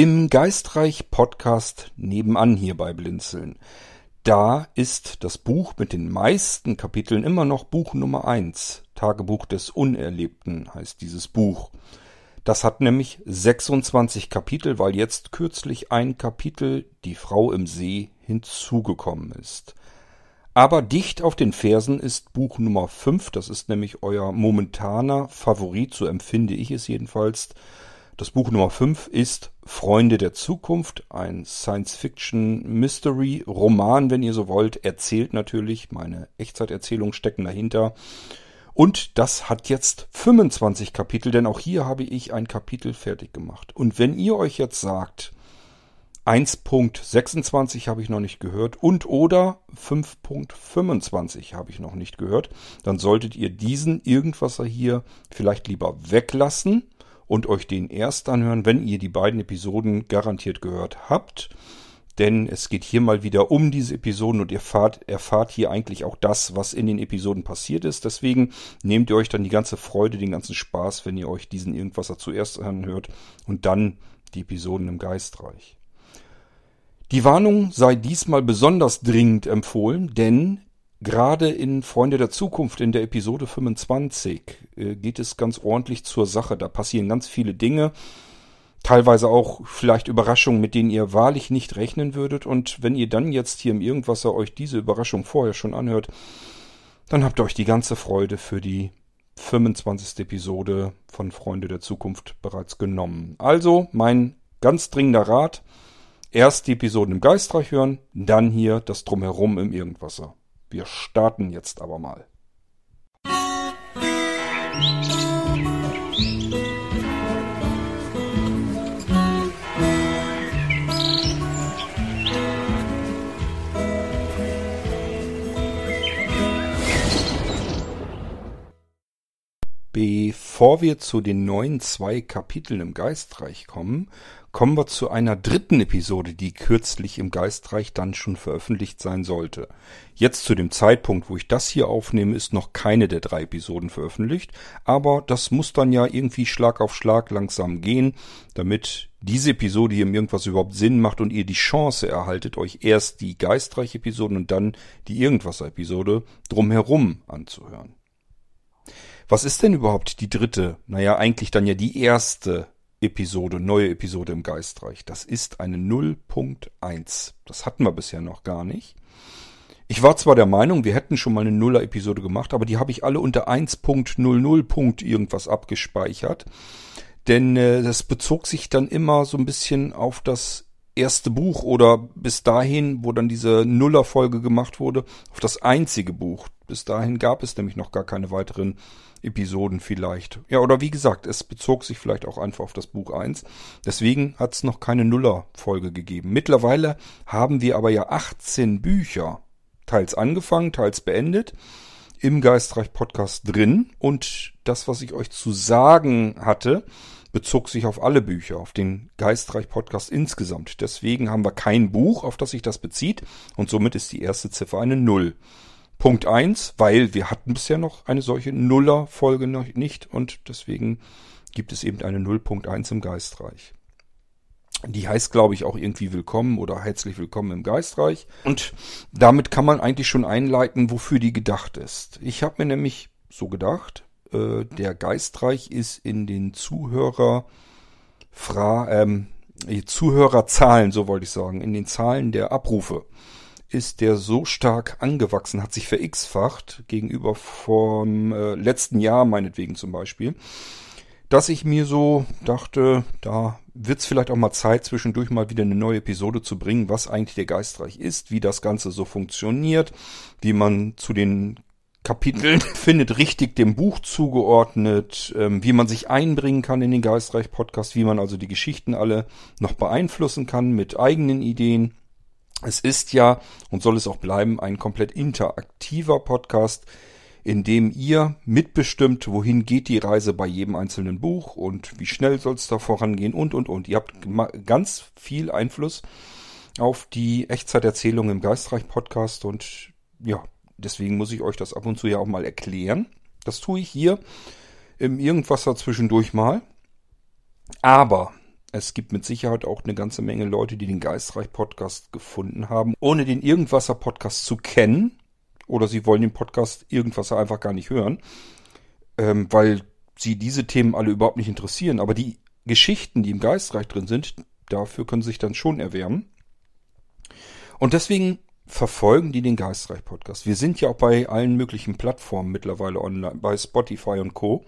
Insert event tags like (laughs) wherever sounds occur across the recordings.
Im Geistreich Podcast nebenan hier bei Blinzeln. Da ist das Buch mit den meisten Kapiteln immer noch Buch Nummer eins. Tagebuch des Unerlebten heißt dieses Buch. Das hat nämlich 26 Kapitel, weil jetzt kürzlich ein Kapitel Die Frau im See hinzugekommen ist. Aber dicht auf den Fersen ist Buch Nummer 5, das ist nämlich euer momentaner Favorit, so empfinde ich es jedenfalls. Das Buch Nummer 5 ist Freunde der Zukunft, ein Science-Fiction-Mystery-Roman, wenn ihr so wollt. Erzählt natürlich, meine Echtzeiterzählungen stecken dahinter. Und das hat jetzt 25 Kapitel, denn auch hier habe ich ein Kapitel fertig gemacht. Und wenn ihr euch jetzt sagt, 1.26 habe ich noch nicht gehört und oder 5.25 habe ich noch nicht gehört, dann solltet ihr diesen Irgendwasser hier vielleicht lieber weglassen und euch den erst anhören, wenn ihr die beiden Episoden garantiert gehört habt. Denn es geht hier mal wieder um diese Episoden und ihr erfahrt, erfahrt hier eigentlich auch das, was in den Episoden passiert ist. Deswegen nehmt ihr euch dann die ganze Freude, den ganzen Spaß, wenn ihr euch diesen Irgendwasser zuerst anhört und dann die Episoden im Geistreich. Die Warnung sei diesmal besonders dringend empfohlen, denn Gerade in Freunde der Zukunft in der Episode 25 äh, geht es ganz ordentlich zur Sache. Da passieren ganz viele Dinge, teilweise auch vielleicht Überraschungen, mit denen ihr wahrlich nicht rechnen würdet. Und wenn ihr dann jetzt hier im Irgendwasser euch diese Überraschung vorher schon anhört, dann habt ihr euch die ganze Freude für die 25. Episode von Freunde der Zukunft bereits genommen. Also mein ganz dringender Rat, erst die Episoden im Geistreich hören, dann hier das Drumherum im Irgendwasser. Wir starten jetzt aber mal. Bevor wir zu den neuen zwei Kapiteln im Geistreich kommen, kommen wir zu einer dritten Episode, die kürzlich im Geistreich dann schon veröffentlicht sein sollte. Jetzt zu dem Zeitpunkt, wo ich das hier aufnehme, ist noch keine der drei Episoden veröffentlicht, aber das muss dann ja irgendwie Schlag auf Schlag langsam gehen, damit diese Episode hier irgendwas überhaupt Sinn macht und ihr die Chance erhaltet, euch erst die Geistreich-Episoden und dann die Irgendwas-Episode drumherum anzuhören. Was ist denn überhaupt die dritte? Naja, eigentlich dann ja die erste Episode, neue Episode im Geistreich. Das ist eine 0.1. Das hatten wir bisher noch gar nicht. Ich war zwar der Meinung, wir hätten schon mal eine Nuller-Episode gemacht, aber die habe ich alle unter 1.00. irgendwas abgespeichert. Denn äh, das bezog sich dann immer so ein bisschen auf das erste Buch oder bis dahin, wo dann diese Nuller-Folge gemacht wurde, auf das einzige Buch. Bis dahin gab es nämlich noch gar keine weiteren Episoden vielleicht. Ja, oder wie gesagt, es bezog sich vielleicht auch einfach auf das Buch 1. Deswegen hat es noch keine Nuller-Folge gegeben. Mittlerweile haben wir aber ja 18 Bücher, teils angefangen, teils beendet, im Geistreich Podcast drin. Und das, was ich euch zu sagen hatte, bezog sich auf alle Bücher, auf den Geistreich Podcast insgesamt. Deswegen haben wir kein Buch, auf das sich das bezieht. Und somit ist die erste Ziffer eine Null. Punkt eins, weil wir hatten bisher noch eine solche Nuller-Folge noch nicht und deswegen gibt es eben eine 0.1 im Geistreich. Die heißt, glaube ich, auch irgendwie willkommen oder herzlich willkommen im Geistreich. Und damit kann man eigentlich schon einleiten, wofür die gedacht ist. Ich habe mir nämlich so gedacht, äh, der Geistreich ist in den Zuhörer, Fra ähm, Zuhörerzahlen, so wollte ich sagen, in den Zahlen der Abrufe ist der so stark angewachsen, hat sich verX-facht gegenüber vom äh, letzten Jahr meinetwegen zum Beispiel, dass ich mir so dachte, da wird's vielleicht auch mal Zeit, zwischendurch mal wieder eine neue Episode zu bringen, was eigentlich der Geistreich ist, wie das Ganze so funktioniert, wie man zu den Kapiteln (laughs) findet, richtig dem Buch zugeordnet, ähm, wie man sich einbringen kann in den Geistreich-Podcast, wie man also die Geschichten alle noch beeinflussen kann mit eigenen Ideen. Es ist ja und soll es auch bleiben ein komplett interaktiver Podcast, in dem ihr mitbestimmt, wohin geht die Reise bei jedem einzelnen Buch und wie schnell soll es da vorangehen und und und. Ihr habt ganz viel Einfluss auf die Echtzeiterzählung im Geistreich Podcast und ja, deswegen muss ich euch das ab und zu ja auch mal erklären. Das tue ich hier im Irgendwas dazwischendurch mal. Aber Es gibt mit Sicherheit auch eine ganze Menge Leute, die den Geistreich-Podcast gefunden haben, ohne den Irgendwasser-Podcast zu kennen. Oder sie wollen den Podcast Irgendwasser einfach gar nicht hören, ähm, weil sie diese Themen alle überhaupt nicht interessieren. Aber die Geschichten, die im Geistreich drin sind, dafür können sie sich dann schon erwärmen. Und deswegen verfolgen die den Geistreich-Podcast. Wir sind ja auch bei allen möglichen Plattformen mittlerweile online, bei Spotify und Co.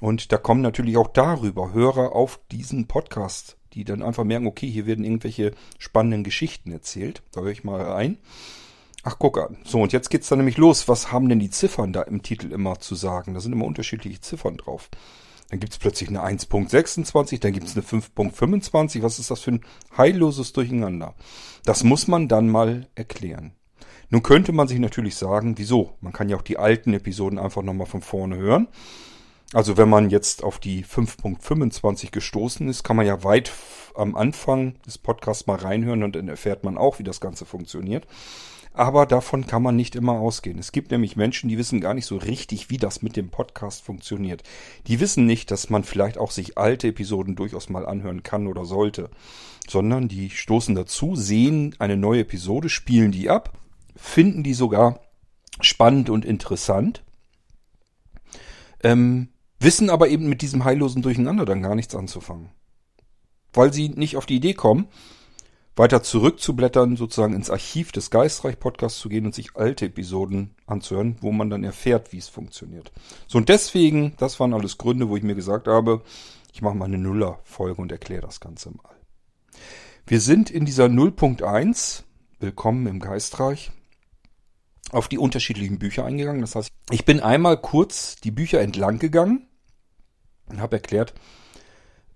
Und da kommen natürlich auch darüber Hörer auf diesen Podcast, die dann einfach merken, okay, hier werden irgendwelche spannenden Geschichten erzählt. Da höre ich mal rein. Ach, guck an. So, und jetzt geht's dann nämlich los. Was haben denn die Ziffern da im Titel immer zu sagen? Da sind immer unterschiedliche Ziffern drauf. Dann gibt's plötzlich eine 1.26, dann gibt's eine 5.25. Was ist das für ein heilloses Durcheinander? Das muss man dann mal erklären. Nun könnte man sich natürlich sagen, wieso? Man kann ja auch die alten Episoden einfach nochmal von vorne hören. Also wenn man jetzt auf die 5.25 gestoßen ist, kann man ja weit am Anfang des Podcasts mal reinhören und dann erfährt man auch, wie das Ganze funktioniert. Aber davon kann man nicht immer ausgehen. Es gibt nämlich Menschen, die wissen gar nicht so richtig, wie das mit dem Podcast funktioniert. Die wissen nicht, dass man vielleicht auch sich alte Episoden durchaus mal anhören kann oder sollte, sondern die stoßen dazu, sehen eine neue Episode, spielen die ab, finden die sogar spannend und interessant, ähm, wissen aber eben mit diesem heillosen Durcheinander dann gar nichts anzufangen. Weil sie nicht auf die Idee kommen, weiter zurückzublättern, sozusagen ins Archiv des Geistreich-Podcasts zu gehen und sich alte Episoden anzuhören, wo man dann erfährt, wie es funktioniert. So, und deswegen, das waren alles Gründe, wo ich mir gesagt habe, ich mache mal eine Nuller-Folge und erkläre das Ganze mal. Wir sind in dieser 0.1, willkommen im Geistreich, auf die unterschiedlichen Bücher eingegangen. Das heißt, ich bin einmal kurz die Bücher entlang gegangen und habe erklärt,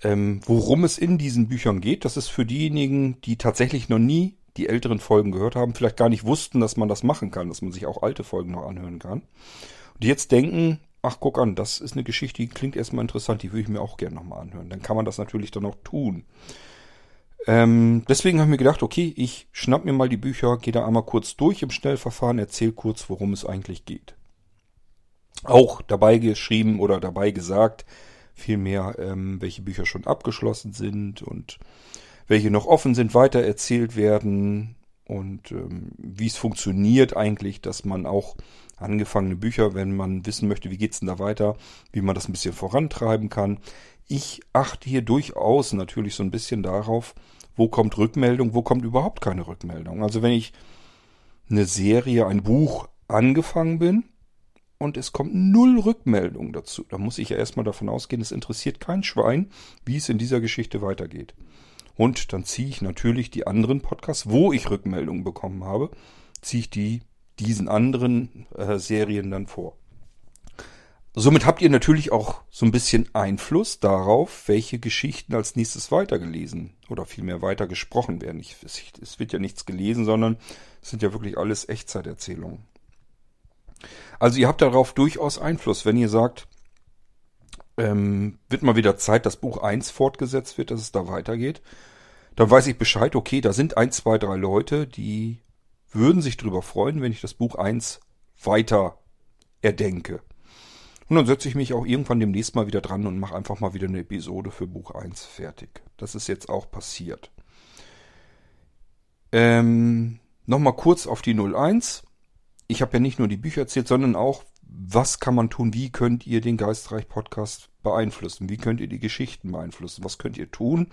ähm, worum es in diesen Büchern geht. Das ist für diejenigen, die tatsächlich noch nie die älteren Folgen gehört haben, vielleicht gar nicht wussten, dass man das machen kann, dass man sich auch alte Folgen noch anhören kann. Und die jetzt denken, ach guck an, das ist eine Geschichte, die klingt erstmal interessant, die würde ich mir auch gerne nochmal anhören. Dann kann man das natürlich dann auch tun. Ähm, deswegen habe ich mir gedacht, okay, ich schnapp mir mal die Bücher, gehe da einmal kurz durch im Schnellverfahren, erzähle kurz, worum es eigentlich geht. Auch dabei geschrieben oder dabei gesagt, vielmehr, ähm, welche Bücher schon abgeschlossen sind und welche noch offen sind, weiter erzählt werden und ähm, wie es funktioniert eigentlich, dass man auch angefangene Bücher, wenn man wissen möchte, wie geht's denn da weiter, wie man das ein bisschen vorantreiben kann. Ich achte hier durchaus natürlich so ein bisschen darauf, wo kommt Rückmeldung, wo kommt überhaupt keine Rückmeldung. Also wenn ich eine Serie, ein Buch angefangen bin, und es kommt null Rückmeldung dazu. Da muss ich ja erstmal davon ausgehen, es interessiert kein Schwein, wie es in dieser Geschichte weitergeht. Und dann ziehe ich natürlich die anderen Podcasts, wo ich Rückmeldungen bekommen habe, ziehe ich die diesen anderen äh, Serien dann vor. Somit habt ihr natürlich auch so ein bisschen Einfluss darauf, welche Geschichten als nächstes weitergelesen oder vielmehr weitergesprochen werden. Ich, es wird ja nichts gelesen, sondern es sind ja wirklich alles Echtzeiterzählungen. Also ihr habt darauf durchaus Einfluss, wenn ihr sagt, ähm, wird mal wieder Zeit, dass Buch 1 fortgesetzt wird, dass es da weitergeht. Dann weiß ich Bescheid, okay, da sind ein, zwei, drei Leute, die würden sich drüber freuen, wenn ich das Buch 1 weiter erdenke. Und dann setze ich mich auch irgendwann demnächst mal wieder dran und mache einfach mal wieder eine Episode für Buch 1 fertig. Das ist jetzt auch passiert. Ähm, Nochmal kurz auf die 01 ich habe ja nicht nur die Bücher erzählt, sondern auch, was kann man tun, wie könnt ihr den Geistreich-Podcast beeinflussen, wie könnt ihr die Geschichten beeinflussen, was könnt ihr tun,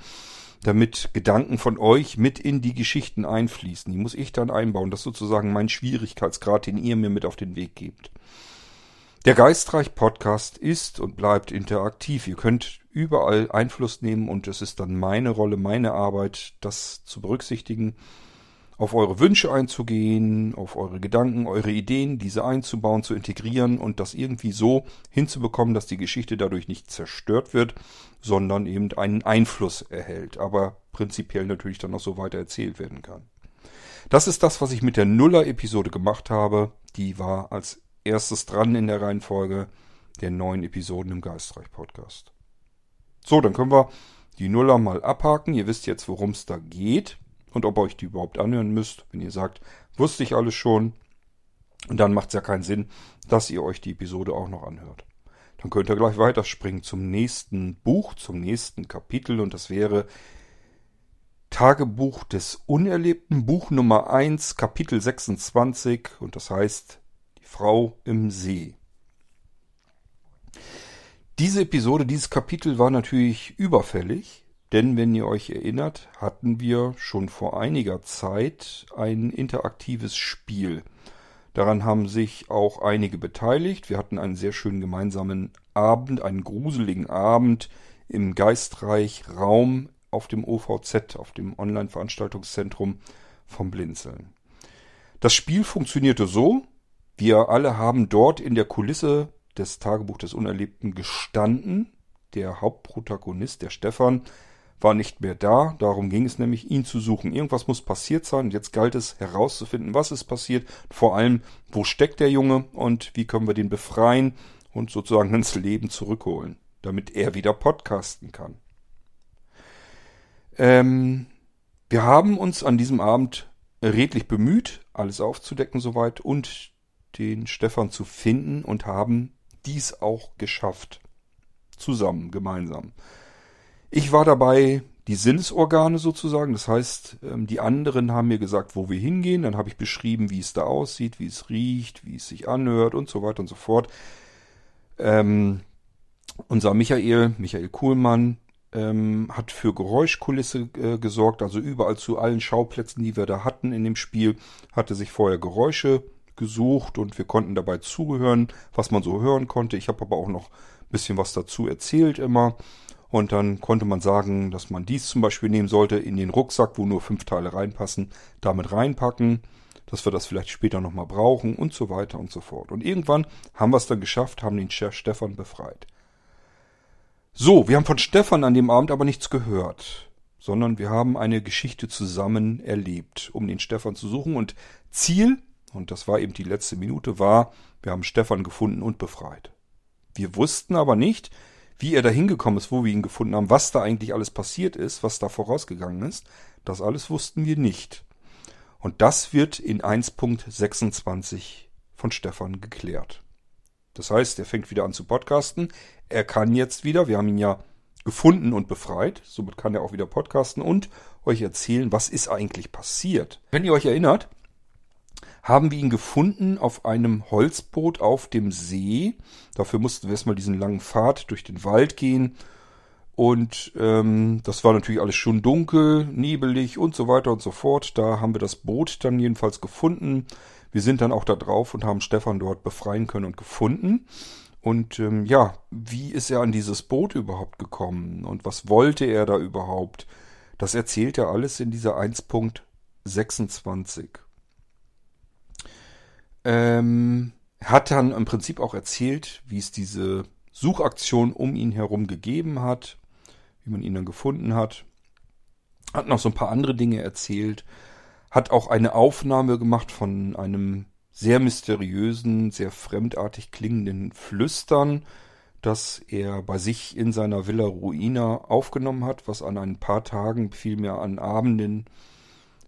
damit Gedanken von euch mit in die Geschichten einfließen. Die muss ich dann einbauen, das ist sozusagen mein Schwierigkeitsgrad, den ihr mir mit auf den Weg gebt. Der Geistreich-Podcast ist und bleibt interaktiv. Ihr könnt überall Einfluss nehmen und es ist dann meine Rolle, meine Arbeit, das zu berücksichtigen auf eure Wünsche einzugehen, auf eure Gedanken, eure Ideen, diese einzubauen, zu integrieren und das irgendwie so hinzubekommen, dass die Geschichte dadurch nicht zerstört wird, sondern eben einen Einfluss erhält, aber prinzipiell natürlich dann auch so weiter erzählt werden kann. Das ist das, was ich mit der Nuller-Episode gemacht habe. Die war als erstes dran in der Reihenfolge der neuen Episoden im Geistreich-Podcast. So, dann können wir die Nuller mal abhaken. Ihr wisst jetzt, worum es da geht und ob ihr euch die überhaupt anhören müsst. Wenn ihr sagt, wusste ich alles schon, und dann macht es ja keinen Sinn, dass ihr euch die Episode auch noch anhört. dann könnt ihr gleich weiterspringen zum nächsten Buch, zum nächsten Kapitel und das wäre Tagebuch des Unerlebten, Buch Nummer 1, Kapitel 26 und das heißt Die Frau im See. Diese Episode, dieses Kapitel war natürlich überfällig, denn wenn ihr euch erinnert, hatten wir schon vor einiger Zeit ein interaktives Spiel. Daran haben sich auch einige beteiligt. Wir hatten einen sehr schönen gemeinsamen Abend, einen gruseligen Abend im Geistreich Raum auf dem OVZ, auf dem Online-Veranstaltungszentrum vom Blinzeln. Das Spiel funktionierte so, wir alle haben dort in der Kulisse des Tagebuch des Unerlebten gestanden. Der Hauptprotagonist, der Stefan, war nicht mehr da. Darum ging es nämlich, ihn zu suchen. Irgendwas muss passiert sein. Und jetzt galt es herauszufinden, was ist passiert. Vor allem, wo steckt der Junge und wie können wir den befreien und sozusagen ins Leben zurückholen, damit er wieder podcasten kann. Ähm, wir haben uns an diesem Abend redlich bemüht, alles aufzudecken soweit und den Stefan zu finden und haben dies auch geschafft. Zusammen, gemeinsam. Ich war dabei, die Sinnesorgane sozusagen. Das heißt, ähm, die anderen haben mir gesagt, wo wir hingehen. Dann habe ich beschrieben, wie es da aussieht, wie es riecht, wie es sich anhört und so weiter und so fort. Ähm, unser Michael, Michael Kuhlmann, ähm, hat für Geräuschkulisse äh, gesorgt. Also überall zu allen Schauplätzen, die wir da hatten in dem Spiel, hatte sich vorher Geräusche gesucht und wir konnten dabei zuhören, was man so hören konnte. Ich habe aber auch noch ein bisschen was dazu erzählt immer. Und dann konnte man sagen, dass man dies zum Beispiel nehmen sollte, in den Rucksack, wo nur fünf Teile reinpassen, damit reinpacken, dass wir das vielleicht später nochmal brauchen und so weiter und so fort. Und irgendwann haben wir es dann geschafft, haben den Stefan befreit. So, wir haben von Stefan an dem Abend aber nichts gehört, sondern wir haben eine Geschichte zusammen erlebt, um den Stefan zu suchen. Und Ziel, und das war eben die letzte Minute, war, wir haben Stefan gefunden und befreit. Wir wussten aber nicht, wie er da hingekommen ist, wo wir ihn gefunden haben, was da eigentlich alles passiert ist, was da vorausgegangen ist, das alles wussten wir nicht. Und das wird in 1.26 von Stefan geklärt. Das heißt, er fängt wieder an zu podcasten. Er kann jetzt wieder, wir haben ihn ja gefunden und befreit, somit kann er auch wieder podcasten und euch erzählen, was ist eigentlich passiert. Wenn ihr euch erinnert, haben wir ihn gefunden auf einem Holzboot auf dem See. Dafür mussten wir erstmal diesen langen Pfad durch den Wald gehen. Und ähm, das war natürlich alles schon dunkel, nebelig und so weiter und so fort. Da haben wir das Boot dann jedenfalls gefunden. Wir sind dann auch da drauf und haben Stefan dort befreien können und gefunden. Und ähm, ja, wie ist er an dieses Boot überhaupt gekommen und was wollte er da überhaupt? Das erzählt er alles in dieser 1.26. Ähm, hat dann im Prinzip auch erzählt, wie es diese Suchaktion um ihn herum gegeben hat, wie man ihn dann gefunden hat. Hat noch so ein paar andere Dinge erzählt. Hat auch eine Aufnahme gemacht von einem sehr mysteriösen, sehr fremdartig klingenden Flüstern, das er bei sich in seiner Villa Ruina aufgenommen hat, was an ein paar Tagen, vielmehr an Abenden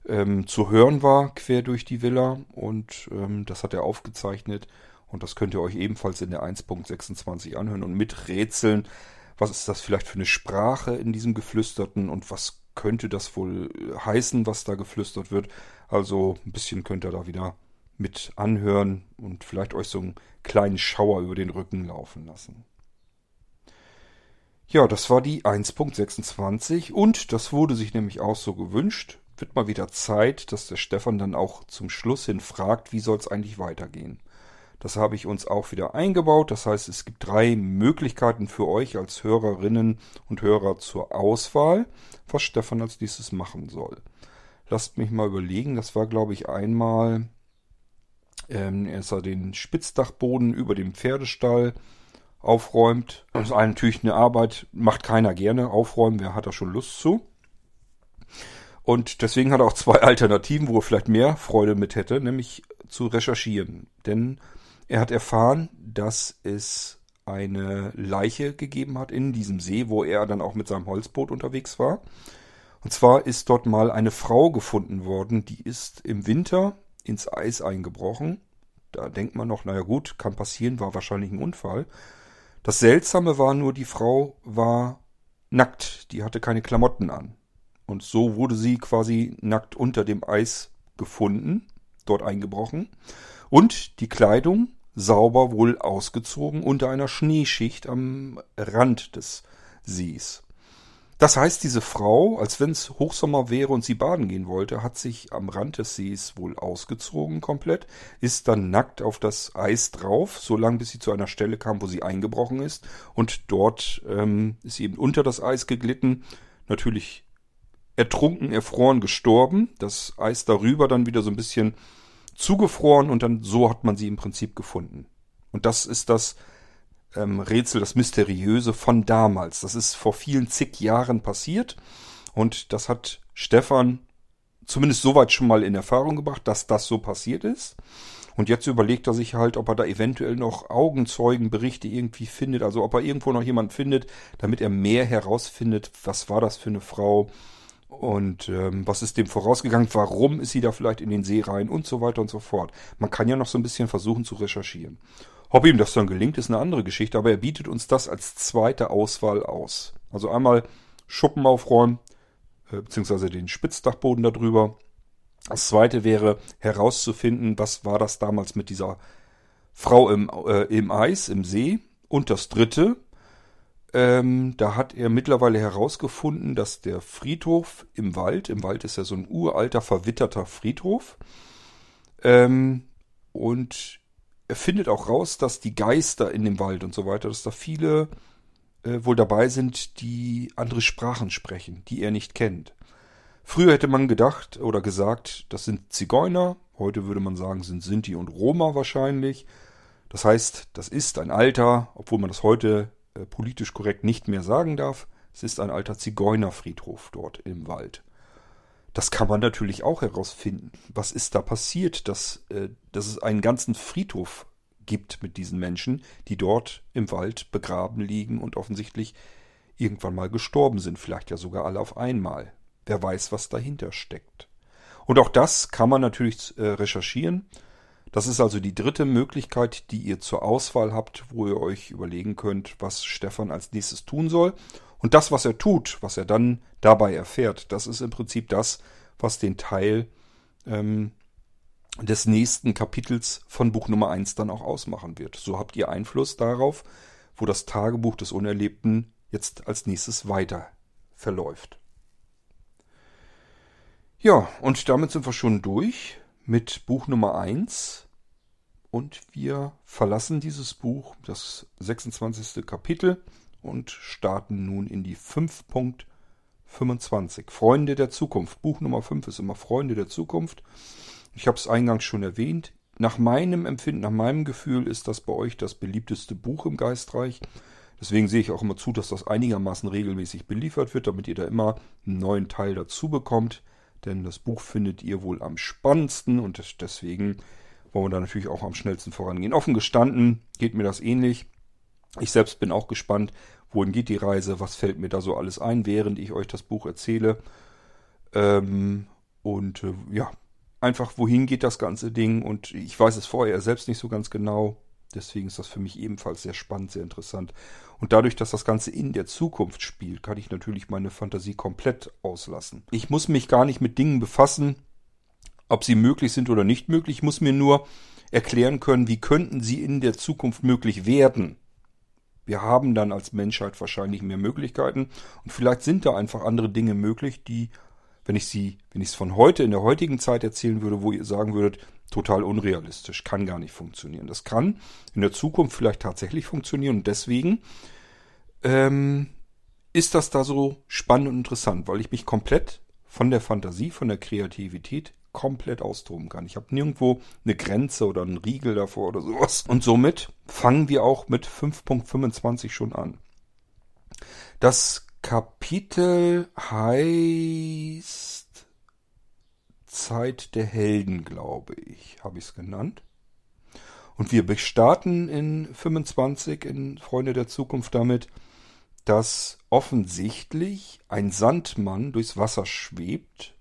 ähm, zu hören war, quer durch die Villa. Und ähm, das hat er aufgezeichnet. Und das könnt ihr euch ebenfalls in der 1.26 anhören und miträtseln. Was ist das vielleicht für eine Sprache in diesem Geflüsterten und was könnte das wohl heißen, was da geflüstert wird? Also ein bisschen könnt ihr da wieder mit anhören und vielleicht euch so einen kleinen Schauer über den Rücken laufen lassen. Ja, das war die 1.26 und das wurde sich nämlich auch so gewünscht wird mal wieder Zeit, dass der Stefan dann auch zum Schluss hin fragt, wie soll es eigentlich weitergehen. Das habe ich uns auch wieder eingebaut. Das heißt, es gibt drei Möglichkeiten für euch als Hörerinnen und Hörer zur Auswahl, was Stefan als nächstes machen soll. Lasst mich mal überlegen. Das war, glaube ich, einmal, ähm, er sah den Spitzdachboden über dem Pferdestall aufräumt. Das ist natürlich eine Arbeit, macht keiner gerne. Aufräumen, wer hat da schon Lust zu? Und deswegen hat er auch zwei (laughs) Alternativen, wo er vielleicht mehr Freude mit hätte, nämlich zu recherchieren. Denn er hat erfahren, dass es eine Leiche gegeben hat in diesem See, wo er dann auch mit seinem Holzboot unterwegs war. Und zwar ist dort mal eine Frau gefunden worden, die ist im Winter ins Eis eingebrochen. Da denkt man noch, naja gut, kann passieren, war wahrscheinlich ein Unfall. Das Seltsame war nur, die Frau war nackt, die hatte keine Klamotten an. Und so wurde sie quasi nackt unter dem Eis gefunden, dort eingebrochen. Und die Kleidung sauber wohl ausgezogen unter einer Schneeschicht am Rand des Sees. Das heißt, diese Frau, als wenn es Hochsommer wäre und sie baden gehen wollte, hat sich am Rand des Sees wohl ausgezogen komplett, ist dann nackt auf das Eis drauf, so lange bis sie zu einer Stelle kam, wo sie eingebrochen ist. Und dort ähm, ist sie eben unter das Eis geglitten, natürlich ertrunken, erfroren, gestorben. Das Eis darüber dann wieder so ein bisschen zugefroren und dann so hat man sie im Prinzip gefunden. Und das ist das ähm, Rätsel, das Mysteriöse von damals. Das ist vor vielen zig Jahren passiert und das hat Stefan zumindest soweit schon mal in Erfahrung gebracht, dass das so passiert ist. Und jetzt überlegt er sich halt, ob er da eventuell noch Augenzeugenberichte irgendwie findet, also ob er irgendwo noch jemand findet, damit er mehr herausfindet, was war das für eine Frau und ähm, was ist dem vorausgegangen, warum ist sie da vielleicht in den See rein und so weiter und so fort. Man kann ja noch so ein bisschen versuchen zu recherchieren. Ob ihm das dann gelingt, ist eine andere Geschichte, aber er bietet uns das als zweite Auswahl aus. Also einmal Schuppen aufräumen, äh, beziehungsweise den Spitzdachboden darüber. Das zweite wäre herauszufinden, was war das damals mit dieser Frau im, äh, im Eis, im See. Und das dritte, ähm, da hat er mittlerweile herausgefunden, dass der Friedhof im Wald, im Wald ist ja so ein uralter, verwitterter Friedhof, ähm, und er findet auch raus, dass die Geister in dem Wald und so weiter, dass da viele äh, wohl dabei sind, die andere Sprachen sprechen, die er nicht kennt. Früher hätte man gedacht oder gesagt, das sind Zigeuner. Heute würde man sagen, sind Sinti und Roma wahrscheinlich. Das heißt, das ist ein alter, obwohl man das heute äh, politisch korrekt nicht mehr sagen darf, es ist ein alter Zigeunerfriedhof dort im Wald. Das kann man natürlich auch herausfinden. Was ist da passiert, dass, äh, dass es einen ganzen Friedhof gibt mit diesen Menschen, die dort im Wald begraben liegen und offensichtlich irgendwann mal gestorben sind, vielleicht ja sogar alle auf einmal. Wer weiß, was dahinter steckt. Und auch das kann man natürlich äh, recherchieren. Das ist also die dritte Möglichkeit, die ihr zur Auswahl habt, wo ihr euch überlegen könnt, was Stefan als nächstes tun soll. Und das, was er tut, was er dann dabei erfährt, das ist im Prinzip das, was den Teil ähm, des nächsten Kapitels von Buch Nummer 1 dann auch ausmachen wird. So habt ihr Einfluss darauf, wo das Tagebuch des Unerlebten jetzt als nächstes weiter verläuft. Ja, und damit sind wir schon durch mit Buch Nummer 1 und wir verlassen dieses Buch, das 26. Kapitel, und starten nun in die 5.25. Freunde der Zukunft. Buch Nummer 5 ist immer Freunde der Zukunft. Ich habe es eingangs schon erwähnt. Nach meinem Empfinden, nach meinem Gefühl ist das bei euch das beliebteste Buch im Geistreich. Deswegen sehe ich auch immer zu, dass das einigermaßen regelmäßig beliefert wird, damit ihr da immer einen neuen Teil dazu bekommt denn das Buch findet ihr wohl am spannendsten und deswegen wollen wir da natürlich auch am schnellsten vorangehen. Offen gestanden geht mir das ähnlich. Ich selbst bin auch gespannt, wohin geht die Reise, was fällt mir da so alles ein, während ich euch das Buch erzähle. Ähm, und äh, ja, einfach wohin geht das ganze Ding und ich weiß es vorher selbst nicht so ganz genau. Deswegen ist das für mich ebenfalls sehr spannend, sehr interessant. Und dadurch, dass das Ganze in der Zukunft spielt, kann ich natürlich meine Fantasie komplett auslassen. Ich muss mich gar nicht mit Dingen befassen, ob sie möglich sind oder nicht möglich. Ich muss mir nur erklären können, wie könnten sie in der Zukunft möglich werden. Wir haben dann als Menschheit wahrscheinlich mehr Möglichkeiten und vielleicht sind da einfach andere Dinge möglich, die, wenn ich sie, wenn ich es von heute in der heutigen Zeit erzählen würde, wo ihr sagen würdet, total unrealistisch, kann gar nicht funktionieren. Das kann in der Zukunft vielleicht tatsächlich funktionieren und deswegen ähm, ist das da so spannend und interessant, weil ich mich komplett von der Fantasie, von der Kreativität komplett austoben kann. Ich habe nirgendwo eine Grenze oder einen Riegel davor oder sowas. Und somit fangen wir auch mit 5.25 schon an. Das Kapitel heißt Zeit der Helden, glaube ich, habe ich es genannt. Und wir starten in 25 in Freunde der Zukunft damit, dass offensichtlich ein Sandmann durchs Wasser schwebt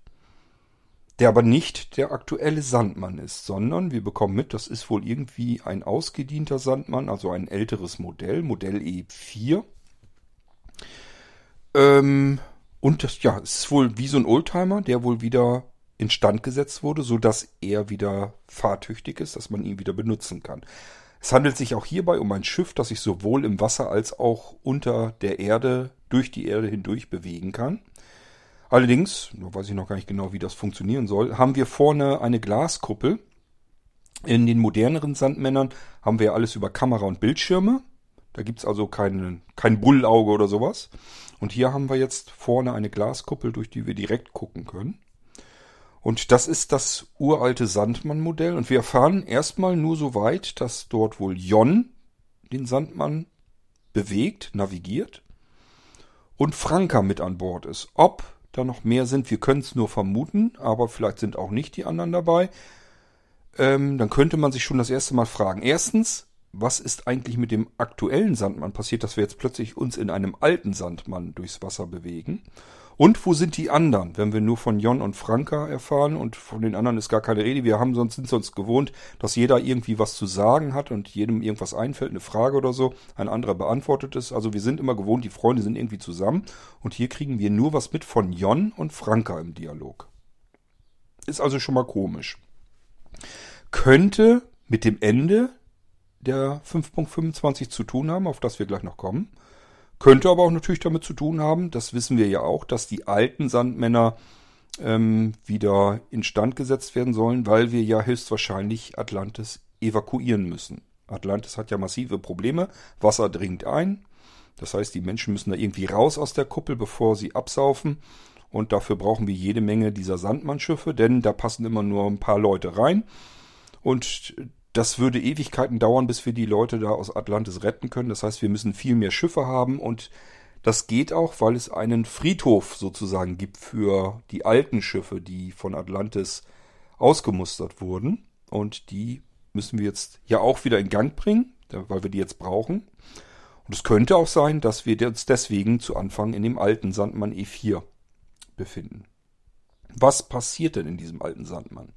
der aber nicht der aktuelle Sandmann ist, sondern wir bekommen mit, das ist wohl irgendwie ein ausgedienter Sandmann, also ein älteres Modell, Modell E4. Ähm, und das, ja, ist wohl wie so ein Oldtimer, der wohl wieder instand gesetzt wurde, so dass er wieder fahrtüchtig ist, dass man ihn wieder benutzen kann. Es handelt sich auch hierbei um ein Schiff, das sich sowohl im Wasser als auch unter der Erde durch die Erde hindurch bewegen kann. Allerdings, da weiß ich noch gar nicht genau, wie das funktionieren soll, haben wir vorne eine Glaskuppel. In den moderneren Sandmännern haben wir alles über Kamera und Bildschirme. Da gibt's also kein, kein Bullauge oder sowas. Und hier haben wir jetzt vorne eine Glaskuppel, durch die wir direkt gucken können. Und das ist das uralte Sandmann-Modell. Und wir erfahren erstmal nur so weit, dass dort wohl Jon den Sandmann bewegt, navigiert und Franka mit an Bord ist. Ob da noch mehr sind. Wir können es nur vermuten, aber vielleicht sind auch nicht die anderen dabei. Ähm, dann könnte man sich schon das erste Mal fragen. Erstens, was ist eigentlich mit dem aktuellen Sandmann passiert, dass wir jetzt plötzlich uns in einem alten Sandmann durchs Wasser bewegen? Und wo sind die anderen? Wenn wir nur von Jon und Franka erfahren und von den anderen ist gar keine Rede. Wir haben sonst, sind sonst gewohnt, dass jeder irgendwie was zu sagen hat und jedem irgendwas einfällt, eine Frage oder so, ein anderer beantwortet es. Also wir sind immer gewohnt, die Freunde sind irgendwie zusammen. Und hier kriegen wir nur was mit von Jon und Franka im Dialog. Ist also schon mal komisch. Könnte mit dem Ende der 5.25 zu tun haben, auf das wir gleich noch kommen. Könnte aber auch natürlich damit zu tun haben, das wissen wir ja auch, dass die alten Sandmänner ähm, wieder instand gesetzt werden sollen, weil wir ja höchstwahrscheinlich Atlantis evakuieren müssen. Atlantis hat ja massive Probleme, Wasser dringt ein. Das heißt, die Menschen müssen da irgendwie raus aus der Kuppel, bevor sie absaufen. Und dafür brauchen wir jede Menge dieser Sandmannschiffe, denn da passen immer nur ein paar Leute rein. Und das würde Ewigkeiten dauern, bis wir die Leute da aus Atlantis retten können. Das heißt, wir müssen viel mehr Schiffe haben und das geht auch, weil es einen Friedhof sozusagen gibt für die alten Schiffe, die von Atlantis ausgemustert wurden. Und die müssen wir jetzt ja auch wieder in Gang bringen, weil wir die jetzt brauchen. Und es könnte auch sein, dass wir uns deswegen zu Anfang in dem alten Sandmann E4 befinden. Was passiert denn in diesem alten Sandmann?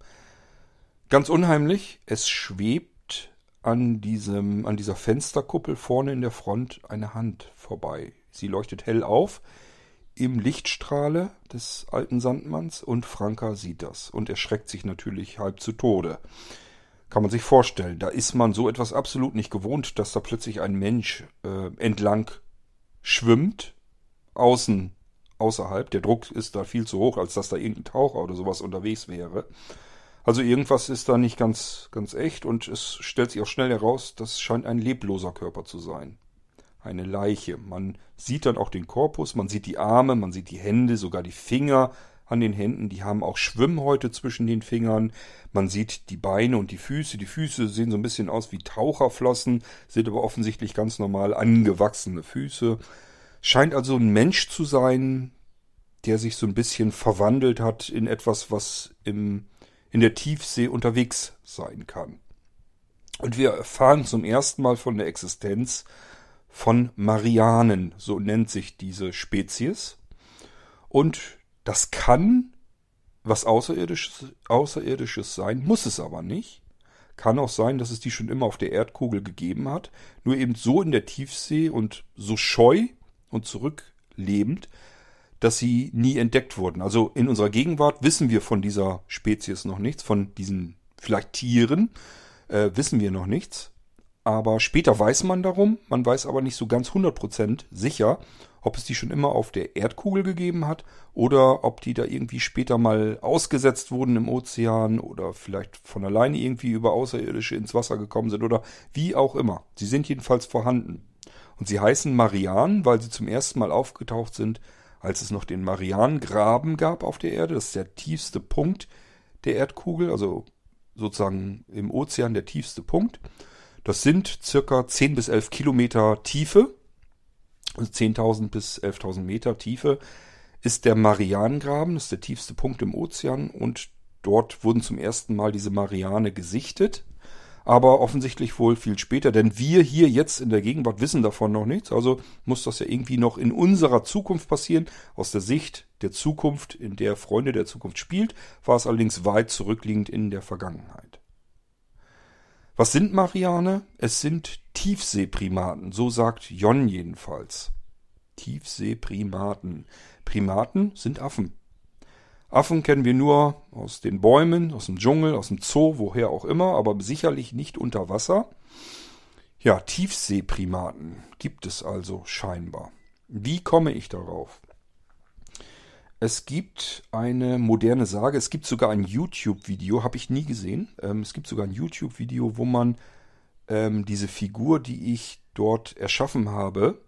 Ganz unheimlich, es schwebt an diesem, an dieser Fensterkuppel vorne in der Front eine Hand vorbei. Sie leuchtet hell auf im Lichtstrahle des alten Sandmanns und Franka sieht das und erschreckt sich natürlich halb zu Tode. Kann man sich vorstellen, da ist man so etwas absolut nicht gewohnt, dass da plötzlich ein Mensch äh, entlang schwimmt, außen, außerhalb. Der Druck ist da viel zu hoch, als dass da irgendein Taucher oder sowas unterwegs wäre. Also irgendwas ist da nicht ganz, ganz echt und es stellt sich auch schnell heraus, das scheint ein lebloser Körper zu sein. Eine Leiche. Man sieht dann auch den Korpus, man sieht die Arme, man sieht die Hände, sogar die Finger an den Händen, die haben auch Schwimmhäute zwischen den Fingern. Man sieht die Beine und die Füße. Die Füße sehen so ein bisschen aus wie Taucherflossen, sind aber offensichtlich ganz normal angewachsene Füße. Scheint also ein Mensch zu sein, der sich so ein bisschen verwandelt hat in etwas, was im in der Tiefsee unterwegs sein kann. Und wir erfahren zum ersten Mal von der Existenz von Marianen, so nennt sich diese Spezies. Und das kann was Außerirdisches, Außerirdisches sein, muss es aber nicht. Kann auch sein, dass es die schon immer auf der Erdkugel gegeben hat, nur eben so in der Tiefsee und so scheu und zurücklebend, dass sie nie entdeckt wurden. Also in unserer Gegenwart wissen wir von dieser Spezies noch nichts, von diesen vielleicht Tieren äh, wissen wir noch nichts. Aber später weiß man darum, man weiß aber nicht so ganz 100% sicher, ob es die schon immer auf der Erdkugel gegeben hat oder ob die da irgendwie später mal ausgesetzt wurden im Ozean oder vielleicht von alleine irgendwie über Außerirdische ins Wasser gekommen sind oder wie auch immer. Sie sind jedenfalls vorhanden. Und sie heißen Marian, weil sie zum ersten Mal aufgetaucht sind, als es noch den Marianengraben gab auf der Erde. Das ist der tiefste Punkt der Erdkugel, also sozusagen im Ozean der tiefste Punkt. Das sind circa 10 bis 11 Kilometer Tiefe, also 10.000 bis 11.000 Meter Tiefe ist der Marianengraben, das ist der tiefste Punkt im Ozean und dort wurden zum ersten Mal diese Mariane gesichtet. Aber offensichtlich wohl viel später, denn wir hier jetzt in der Gegenwart wissen davon noch nichts, also muss das ja irgendwie noch in unserer Zukunft passieren. Aus der Sicht der Zukunft, in der Freunde der Zukunft spielt, war es allerdings weit zurückliegend in der Vergangenheit. Was sind Mariane? Es sind Tiefseeprimaten, so sagt Jon jedenfalls. Tiefseeprimaten. Primaten sind Affen. Affen kennen wir nur aus den Bäumen, aus dem Dschungel, aus dem Zoo, woher auch immer, aber sicherlich nicht unter Wasser. Ja, Tiefseeprimaten gibt es also scheinbar. Wie komme ich darauf? Es gibt eine moderne Sage, es gibt sogar ein YouTube-Video, habe ich nie gesehen. Ähm, es gibt sogar ein YouTube-Video, wo man ähm, diese Figur, die ich dort erschaffen habe,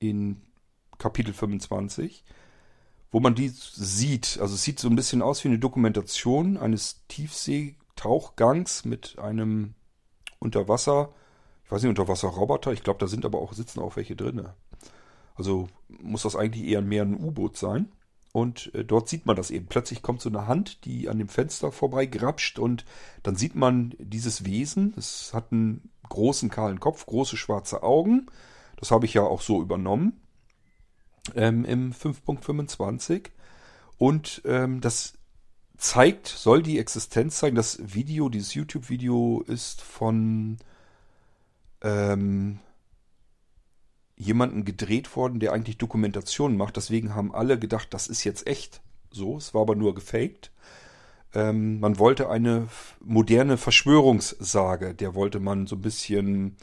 in Kapitel 25, wo man die sieht. Also es sieht so ein bisschen aus wie eine Dokumentation eines Tiefseetauchgangs mit einem Unterwasser, ich weiß nicht, Unterwasserroboter. Ich glaube, da sind aber auch, sitzen auch welche drin. Also muss das eigentlich eher mehr ein U-Boot sein. Und äh, dort sieht man das eben. Plötzlich kommt so eine Hand, die an dem Fenster vorbei grapscht und dann sieht man dieses Wesen. Es hat einen großen kahlen Kopf, große schwarze Augen. Das habe ich ja auch so übernommen ähm, im 5.25 und ähm, das zeigt, soll die Existenz zeigen. Das Video, dieses YouTube-Video ist von ähm, jemandem gedreht worden, der eigentlich Dokumentationen macht. Deswegen haben alle gedacht, das ist jetzt echt so. Es war aber nur gefaked. Ähm, man wollte eine moderne Verschwörungssage, der wollte man so ein bisschen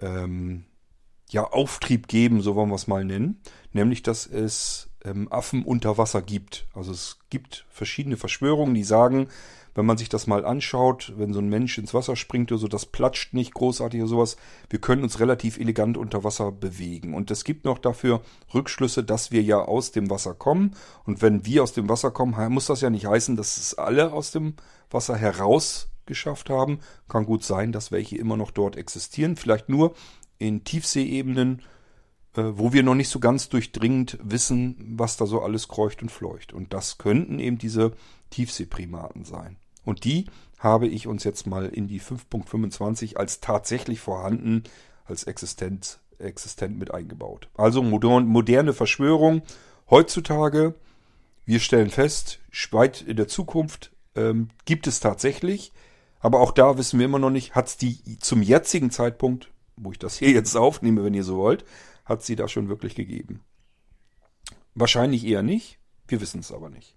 ähm, ja, Auftrieb geben, so wollen wir es mal nennen. Nämlich, dass es ähm, Affen unter Wasser gibt. Also es gibt verschiedene Verschwörungen, die sagen, wenn man sich das mal anschaut, wenn so ein Mensch ins Wasser springt oder so, das platscht nicht großartig oder sowas. Wir können uns relativ elegant unter Wasser bewegen. Und es gibt noch dafür Rückschlüsse, dass wir ja aus dem Wasser kommen. Und wenn wir aus dem Wasser kommen, muss das ja nicht heißen, dass es alle aus dem Wasser heraus geschafft haben. Kann gut sein, dass welche immer noch dort existieren. Vielleicht nur in Tiefseeebenen, äh, wo wir noch nicht so ganz durchdringend wissen, was da so alles kreucht und fleucht. Und das könnten eben diese Tiefseeprimaten sein. Und die habe ich uns jetzt mal in die 5.25 als tatsächlich vorhanden, als existent, existent mit eingebaut. Also modern, moderne Verschwörung. Heutzutage, wir stellen fest, weit in der Zukunft ähm, gibt es tatsächlich, aber auch da wissen wir immer noch nicht, hat es die zum jetzigen Zeitpunkt wo ich das hier jetzt aufnehme, wenn ihr so wollt, hat sie da schon wirklich gegeben. Wahrscheinlich eher nicht, wir wissen es aber nicht.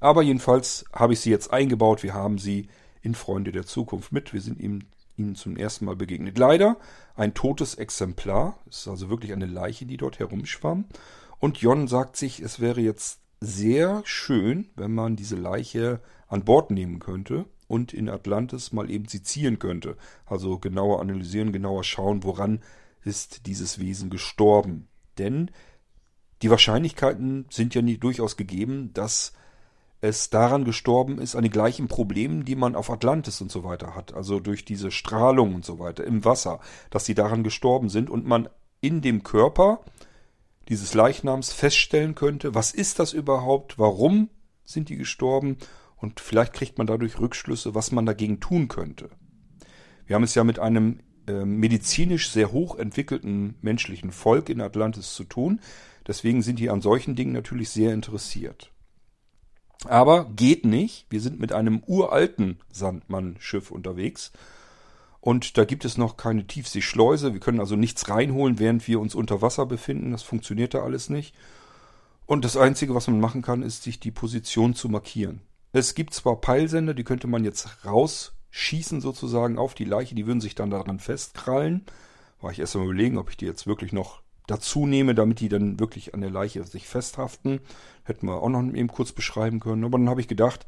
Aber jedenfalls habe ich sie jetzt eingebaut, wir haben sie in Freunde der Zukunft mit, wir sind ihnen, ihnen zum ersten Mal begegnet. Leider ein totes Exemplar, es ist also wirklich eine Leiche, die dort herumschwamm. Und Jon sagt sich, es wäre jetzt sehr schön, wenn man diese Leiche an Bord nehmen könnte und in Atlantis mal eben sezieren könnte. Also genauer analysieren, genauer schauen, woran ist dieses Wesen gestorben. Denn die Wahrscheinlichkeiten sind ja nie durchaus gegeben, dass es daran gestorben ist, an den gleichen Problemen, die man auf Atlantis und so weiter hat. Also durch diese Strahlung und so weiter im Wasser, dass sie daran gestorben sind und man in dem Körper dieses Leichnams feststellen könnte, was ist das überhaupt, warum sind die gestorben und vielleicht kriegt man dadurch Rückschlüsse, was man dagegen tun könnte. Wir haben es ja mit einem äh, medizinisch sehr hoch entwickelten menschlichen Volk in Atlantis zu tun. Deswegen sind die an solchen Dingen natürlich sehr interessiert. Aber geht nicht. Wir sind mit einem uralten Sandmann-Schiff unterwegs. Und da gibt es noch keine Tiefseeschleuse. Wir können also nichts reinholen, während wir uns unter Wasser befinden. Das funktioniert da alles nicht. Und das Einzige, was man machen kann, ist, sich die Position zu markieren. Es gibt zwar Peilsender, die könnte man jetzt rausschießen sozusagen auf die Leiche, die würden sich dann daran festkrallen. War ich erst mal überlegen, ob ich die jetzt wirklich noch dazu nehme, damit die dann wirklich an der Leiche sich festhaften. Hätten wir auch noch eben kurz beschreiben können. Aber dann habe ich gedacht,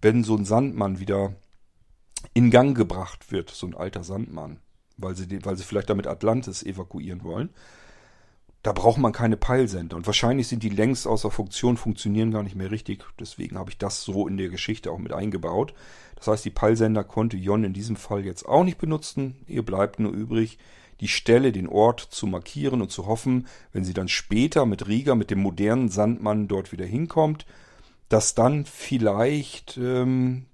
wenn so ein Sandmann wieder in Gang gebracht wird, so ein alter Sandmann, weil sie, weil sie vielleicht damit Atlantis evakuieren wollen, da braucht man keine Peilsender. Und wahrscheinlich sind die längst außer Funktion, funktionieren gar nicht mehr richtig. Deswegen habe ich das so in der Geschichte auch mit eingebaut. Das heißt, die Peilsender konnte Jon in diesem Fall jetzt auch nicht benutzen. Ihr bleibt nur übrig, die Stelle, den Ort zu markieren und zu hoffen, wenn sie dann später mit Rieger, mit dem modernen Sandmann dort wieder hinkommt, dass dann vielleicht ähm,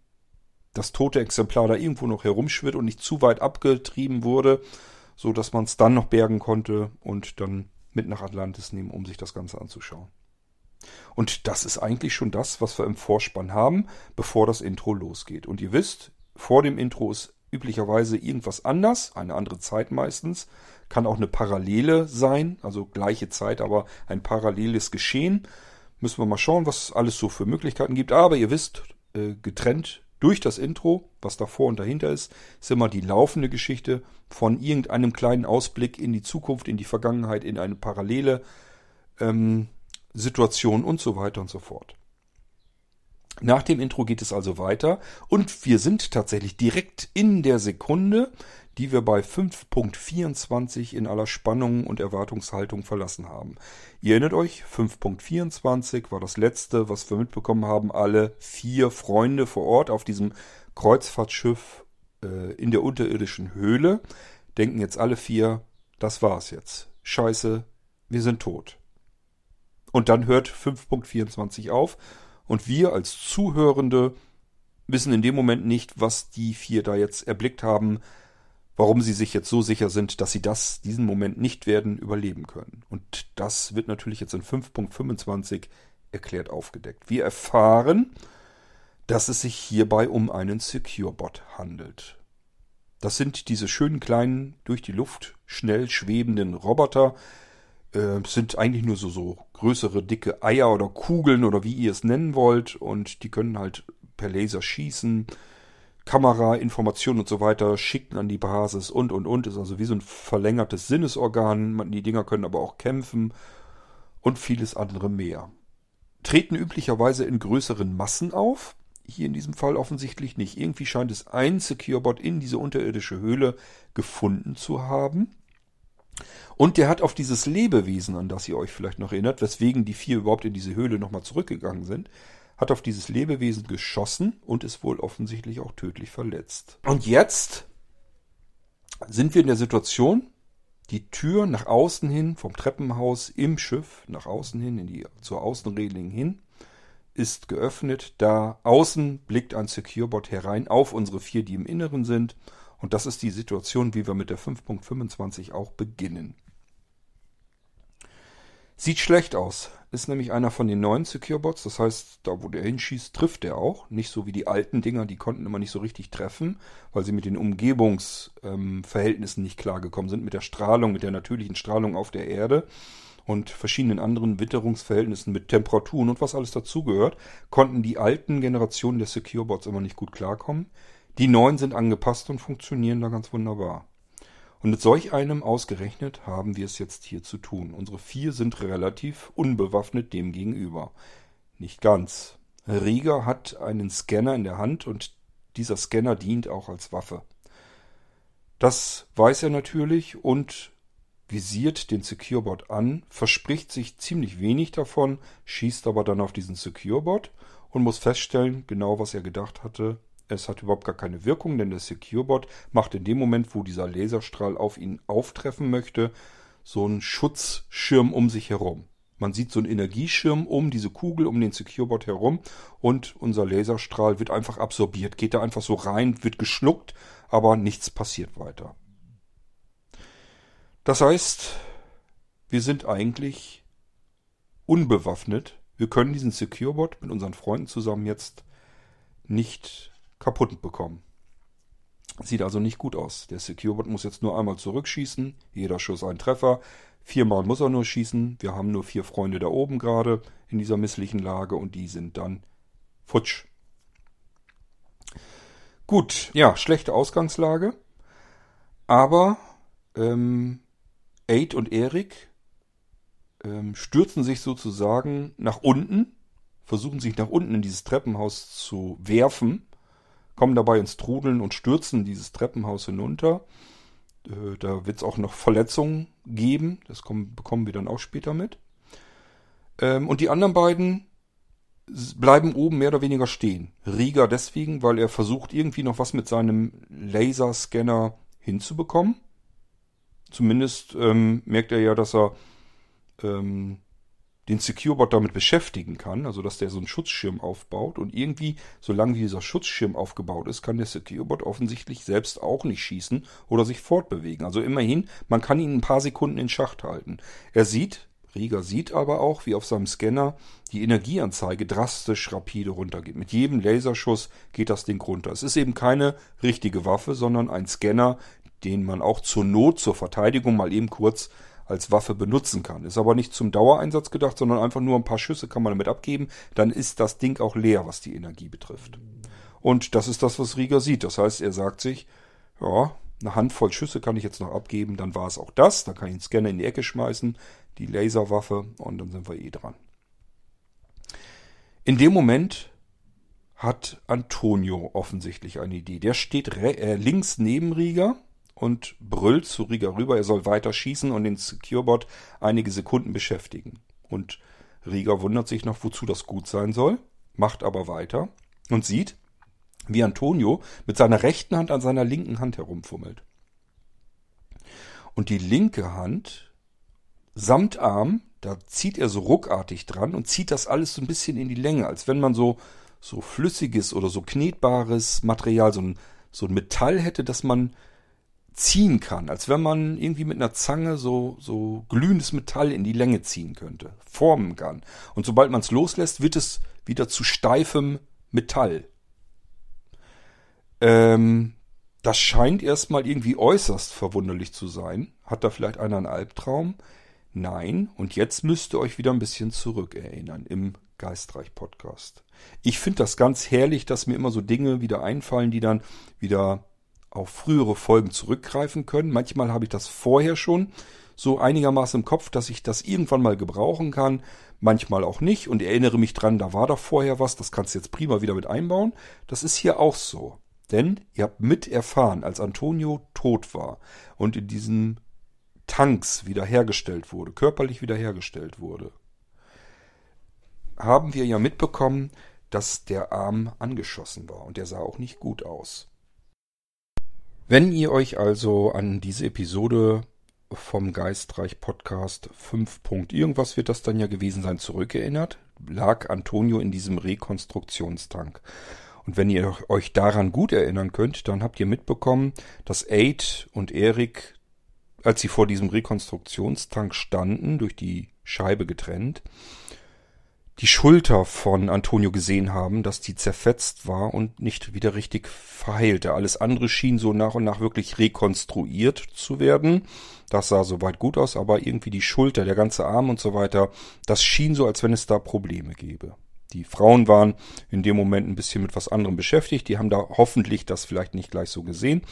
das tote Exemplar da irgendwo noch herumschwirrt und nicht zu weit abgetrieben wurde, so dass man es dann noch bergen konnte und dann mit nach Atlantis nehmen, um sich das Ganze anzuschauen. Und das ist eigentlich schon das, was wir im Vorspann haben, bevor das Intro losgeht. Und ihr wisst, vor dem Intro ist üblicherweise irgendwas anders, eine andere Zeit meistens. Kann auch eine Parallele sein, also gleiche Zeit, aber ein paralleles Geschehen. Müssen wir mal schauen, was es alles so für Möglichkeiten gibt. Aber ihr wisst, äh, getrennt durch das Intro, was davor und dahinter ist, ist immer die laufende Geschichte von irgendeinem kleinen Ausblick in die Zukunft, in die Vergangenheit, in eine parallele ähm, Situation und so weiter und so fort. Nach dem Intro geht es also weiter und wir sind tatsächlich direkt in der Sekunde, die wir bei 5.24 in aller Spannung und Erwartungshaltung verlassen haben. Ihr erinnert euch, 5.24 war das letzte, was wir mitbekommen haben. Alle vier Freunde vor Ort auf diesem Kreuzfahrtschiff äh, in der unterirdischen Höhle denken jetzt alle vier, das war's jetzt. Scheiße, wir sind tot. Und dann hört 5.24 auf und wir als Zuhörende wissen in dem Moment nicht, was die vier da jetzt erblickt haben, warum sie sich jetzt so sicher sind, dass sie das, diesen Moment nicht werden überleben können. Und das wird natürlich jetzt in 5.25 erklärt aufgedeckt. Wir erfahren, dass es sich hierbei um einen Secure-Bot handelt. Das sind diese schönen kleinen, durch die Luft schnell schwebenden Roboter, äh, sind eigentlich nur so, so größere, dicke Eier oder Kugeln oder wie ihr es nennen wollt. Und die können halt per Laser schießen, Kamera, Informationen und so weiter schicken an die Basis und und und. Ist also wie so ein verlängertes Sinnesorgan. Die Dinger können aber auch kämpfen und vieles andere mehr. Treten üblicherweise in größeren Massen auf. Hier in diesem Fall offensichtlich nicht. Irgendwie scheint es ein Securebot in diese unterirdische Höhle gefunden zu haben. Und der hat auf dieses Lebewesen, an das ihr euch vielleicht noch erinnert, weswegen die vier überhaupt in diese Höhle nochmal zurückgegangen sind, hat auf dieses Lebewesen geschossen und ist wohl offensichtlich auch tödlich verletzt. Und jetzt sind wir in der Situation, die Tür nach außen hin vom Treppenhaus im Schiff nach außen hin in die zur Außenreling hin ist geöffnet. Da außen blickt ein Securebot herein auf unsere vier, die im Inneren sind und das ist die Situation, wie wir mit der 5.25 auch beginnen. Sieht schlecht aus. Ist nämlich einer von den neuen Securebots. Das heißt, da wo der hinschießt, trifft er auch. Nicht so wie die alten Dinger, die konnten immer nicht so richtig treffen, weil sie mit den Umgebungsverhältnissen ähm, nicht klargekommen sind. Mit der Strahlung, mit der natürlichen Strahlung auf der Erde und verschiedenen anderen Witterungsverhältnissen mit Temperaturen und was alles dazugehört, konnten die alten Generationen der Securebots immer nicht gut klarkommen. Die neuen sind angepasst und funktionieren da ganz wunderbar. Und mit solch einem ausgerechnet haben wir es jetzt hier zu tun. Unsere vier sind relativ unbewaffnet dem gegenüber. Nicht ganz. Rieger hat einen Scanner in der Hand und dieser Scanner dient auch als Waffe. Das weiß er natürlich und visiert den Securebot an, verspricht sich ziemlich wenig davon, schießt aber dann auf diesen Securebot und muss feststellen, genau was er gedacht hatte, es hat überhaupt gar keine Wirkung, denn der Securebot macht in dem Moment, wo dieser Laserstrahl auf ihn auftreffen möchte, so einen Schutzschirm um sich herum. Man sieht so einen Energieschirm um diese Kugel, um den Securebot herum und unser Laserstrahl wird einfach absorbiert, geht da einfach so rein, wird geschluckt, aber nichts passiert weiter. Das heißt, wir sind eigentlich unbewaffnet. Wir können diesen Securebot mit unseren Freunden zusammen jetzt nicht kaputt bekommen. Sieht also nicht gut aus. Der Securebot muss jetzt nur einmal zurückschießen. Jeder Schuss ein Treffer. Viermal muss er nur schießen. Wir haben nur vier Freunde da oben gerade in dieser misslichen Lage und die sind dann futsch. Gut, ja, schlechte Ausgangslage. Aber ähm, Aid und Erik ähm, stürzen sich sozusagen nach unten, versuchen sich nach unten in dieses Treppenhaus zu werfen kommen dabei ins Trudeln und stürzen dieses Treppenhaus hinunter. Äh, da wird es auch noch Verletzungen geben. Das kommen, bekommen wir dann auch später mit. Ähm, und die anderen beiden bleiben oben mehr oder weniger stehen. Rieger deswegen, weil er versucht, irgendwie noch was mit seinem Laserscanner hinzubekommen. Zumindest ähm, merkt er ja, dass er ähm, den Securebot damit beschäftigen kann, also dass der so einen Schutzschirm aufbaut und irgendwie, solange dieser Schutzschirm aufgebaut ist, kann der Securebot offensichtlich selbst auch nicht schießen oder sich fortbewegen. Also immerhin, man kann ihn ein paar Sekunden in Schacht halten. Er sieht, Rieger sieht aber auch, wie auf seinem Scanner die Energieanzeige drastisch rapide runtergeht. Mit jedem Laserschuss geht das Ding runter. Es ist eben keine richtige Waffe, sondern ein Scanner, den man auch zur Not, zur Verteidigung mal eben kurz als Waffe benutzen kann. Ist aber nicht zum Dauereinsatz gedacht, sondern einfach nur ein paar Schüsse kann man damit abgeben. Dann ist das Ding auch leer, was die Energie betrifft. Und das ist das, was Rieger sieht. Das heißt, er sagt sich, ja, eine Handvoll Schüsse kann ich jetzt noch abgeben, dann war es auch das. Dann kann ich den Scanner in die Ecke schmeißen, die Laserwaffe und dann sind wir eh dran. In dem Moment hat Antonio offensichtlich eine Idee. Der steht äh, links neben Rieger und brüllt zu Rieger rüber, er soll weiter schießen und den Securebot einige Sekunden beschäftigen. Und Rieger wundert sich noch, wozu das gut sein soll, macht aber weiter und sieht, wie Antonio mit seiner rechten Hand an seiner linken Hand herumfummelt. Und die linke Hand samt Arm, da zieht er so ruckartig dran und zieht das alles so ein bisschen in die Länge, als wenn man so, so flüssiges oder so knetbares Material, so ein, so ein Metall hätte, das man ziehen kann, als wenn man irgendwie mit einer Zange so, so glühendes Metall in die Länge ziehen könnte, formen kann. Und sobald man es loslässt, wird es wieder zu steifem Metall. Ähm, das scheint erstmal irgendwie äußerst verwunderlich zu sein. Hat da vielleicht einer einen Albtraum? Nein. Und jetzt müsst ihr euch wieder ein bisschen zurückerinnern im Geistreich-Podcast. Ich finde das ganz herrlich, dass mir immer so Dinge wieder einfallen, die dann wieder auf frühere Folgen zurückgreifen können. Manchmal habe ich das vorher schon so einigermaßen im Kopf, dass ich das irgendwann mal gebrauchen kann. Manchmal auch nicht und erinnere mich dran, da war doch vorher was, das kannst du jetzt prima wieder mit einbauen. Das ist hier auch so. Denn ihr habt mit erfahren, als Antonio tot war und in diesen Tanks wiederhergestellt wurde, körperlich wiederhergestellt wurde, haben wir ja mitbekommen, dass der Arm angeschossen war und der sah auch nicht gut aus. Wenn ihr euch also an diese Episode vom Geistreich Podcast 5. irgendwas wird das dann ja gewesen sein zurückerinnert, lag Antonio in diesem Rekonstruktionstank. Und wenn ihr euch daran gut erinnern könnt, dann habt ihr mitbekommen, dass Aid und Erik, als sie vor diesem Rekonstruktionstank standen, durch die Scheibe getrennt, die Schulter von Antonio gesehen haben, dass die zerfetzt war und nicht wieder richtig verheilte. Alles andere schien so nach und nach wirklich rekonstruiert zu werden. Das sah soweit gut aus, aber irgendwie die Schulter, der ganze Arm und so weiter, das schien so, als wenn es da Probleme gäbe. Die Frauen waren in dem Moment ein bisschen mit was anderem beschäftigt. Die haben da hoffentlich das vielleicht nicht gleich so gesehen.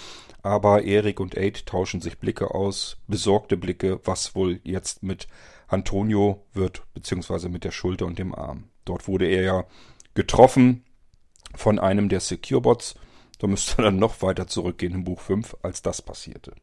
Aber Erik und Aid tauschen sich Blicke aus, besorgte Blicke, was wohl jetzt mit Antonio wird, beziehungsweise mit der Schulter und dem Arm. Dort wurde er ja getroffen von einem der Securebots. Da müsste er dann noch weiter zurückgehen im Buch 5, als das passierte.